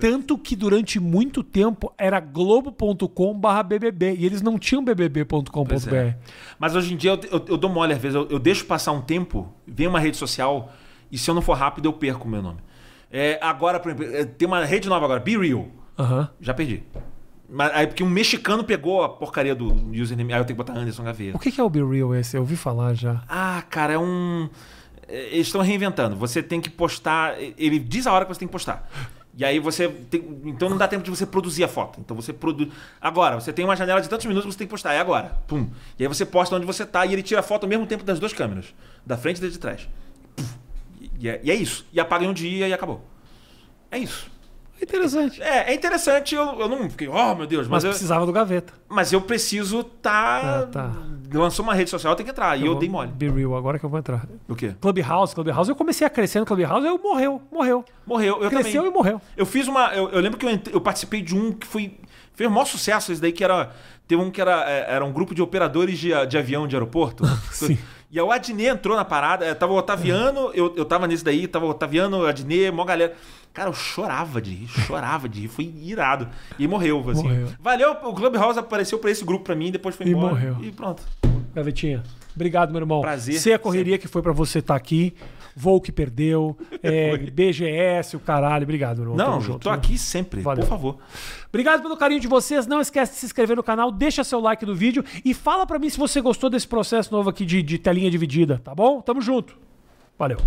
Speaker 1: Tanto que durante muito tempo era globo.com/bbb e eles não tinham bbb.com.br.
Speaker 2: É. Mas hoje em dia eu, eu- eu dou mole, às vezes, eu, eu deixo passar um tempo, vem uma rede social E se eu não for rápido, eu perco o meu nome. É, agora, por exemplo, é, tem uma rede nova agora, Be Real. Já perdi. Mas aí porque um mexicano pegou a porcaria do username. Aí eu tenho que botar Anderson Gaveta.
Speaker 1: O que que é o Be Real esse? Eu ouvi falar já.
Speaker 2: Ah, cara, é um. é, Eles estão reinventando. Você tem que postar. Ele diz a hora que você tem que postar. E aí você. Tem... Então não dá tempo de você produzir a foto. Então você produz. Agora, você tem uma janela de tantos minutos que você tem que postar. É agora. Pum. E aí você posta onde você tá e ele tira a foto ao mesmo tempo das duas câmeras. Da frente e da de trás. E é, e é isso. E apaga em um dia e acabou. É isso.
Speaker 1: Interessante.
Speaker 2: É, é interessante. Eu, eu não fiquei, oh meu Deus,
Speaker 1: Mas
Speaker 2: mas, eu,
Speaker 1: precisava do gaveta.
Speaker 2: mas eu preciso tá.
Speaker 1: Ah, tá.
Speaker 2: Lançou uma rede social, eu tenho que entrar. e eu dei mole.
Speaker 1: Be Real, agora que eu vou entrar.
Speaker 2: O quê?
Speaker 1: Clubhouse, Clubhouse. Eu comecei a crescer no Clubhouse, eu morreu, morreu.
Speaker 2: Morreu. Eu
Speaker 1: Cresceu
Speaker 2: também.
Speaker 1: e morreu.
Speaker 2: Eu fiz uma. Eu, eu lembro que eu, entrei- eu participei de um que foi. Fez o maior sucesso esse daí, que era. Teve um que era, é, era um grupo de operadores de, de avião de aeroporto.
Speaker 1: Sim.
Speaker 2: E aí o Adnet entrou na parada. é, Tava o Otaviano, eu, eu tava nesse daí, tava o Otaviano, o Adnet, mó galera. Cara, eu chorava de rir, chorava de rir, foi irado. E morreu, assim.
Speaker 1: Morreu.
Speaker 2: Valeu, o Clubhouse apareceu pra esse grupo pra mim, depois foi
Speaker 1: E
Speaker 2: embora.
Speaker 1: morreu.
Speaker 2: E pronto.
Speaker 1: Gavetinha. Obrigado, meu irmão.
Speaker 2: Prazer.
Speaker 1: Sei a correria que foi pra você estar aqui. Voo que perdeu. é, BGS, o caralho. Obrigado, irmão.
Speaker 2: Não, eu
Speaker 1: junto,
Speaker 2: tô aqui sempre,
Speaker 1: Valeu.
Speaker 2: por favor.
Speaker 1: Obrigado pelo carinho de vocês. Não esquece de se inscrever no canal, deixa seu like no vídeo e fala pra mim se você gostou desse processo novo aqui de, de telinha dividida, tá bom? Tamo junto. Valeu.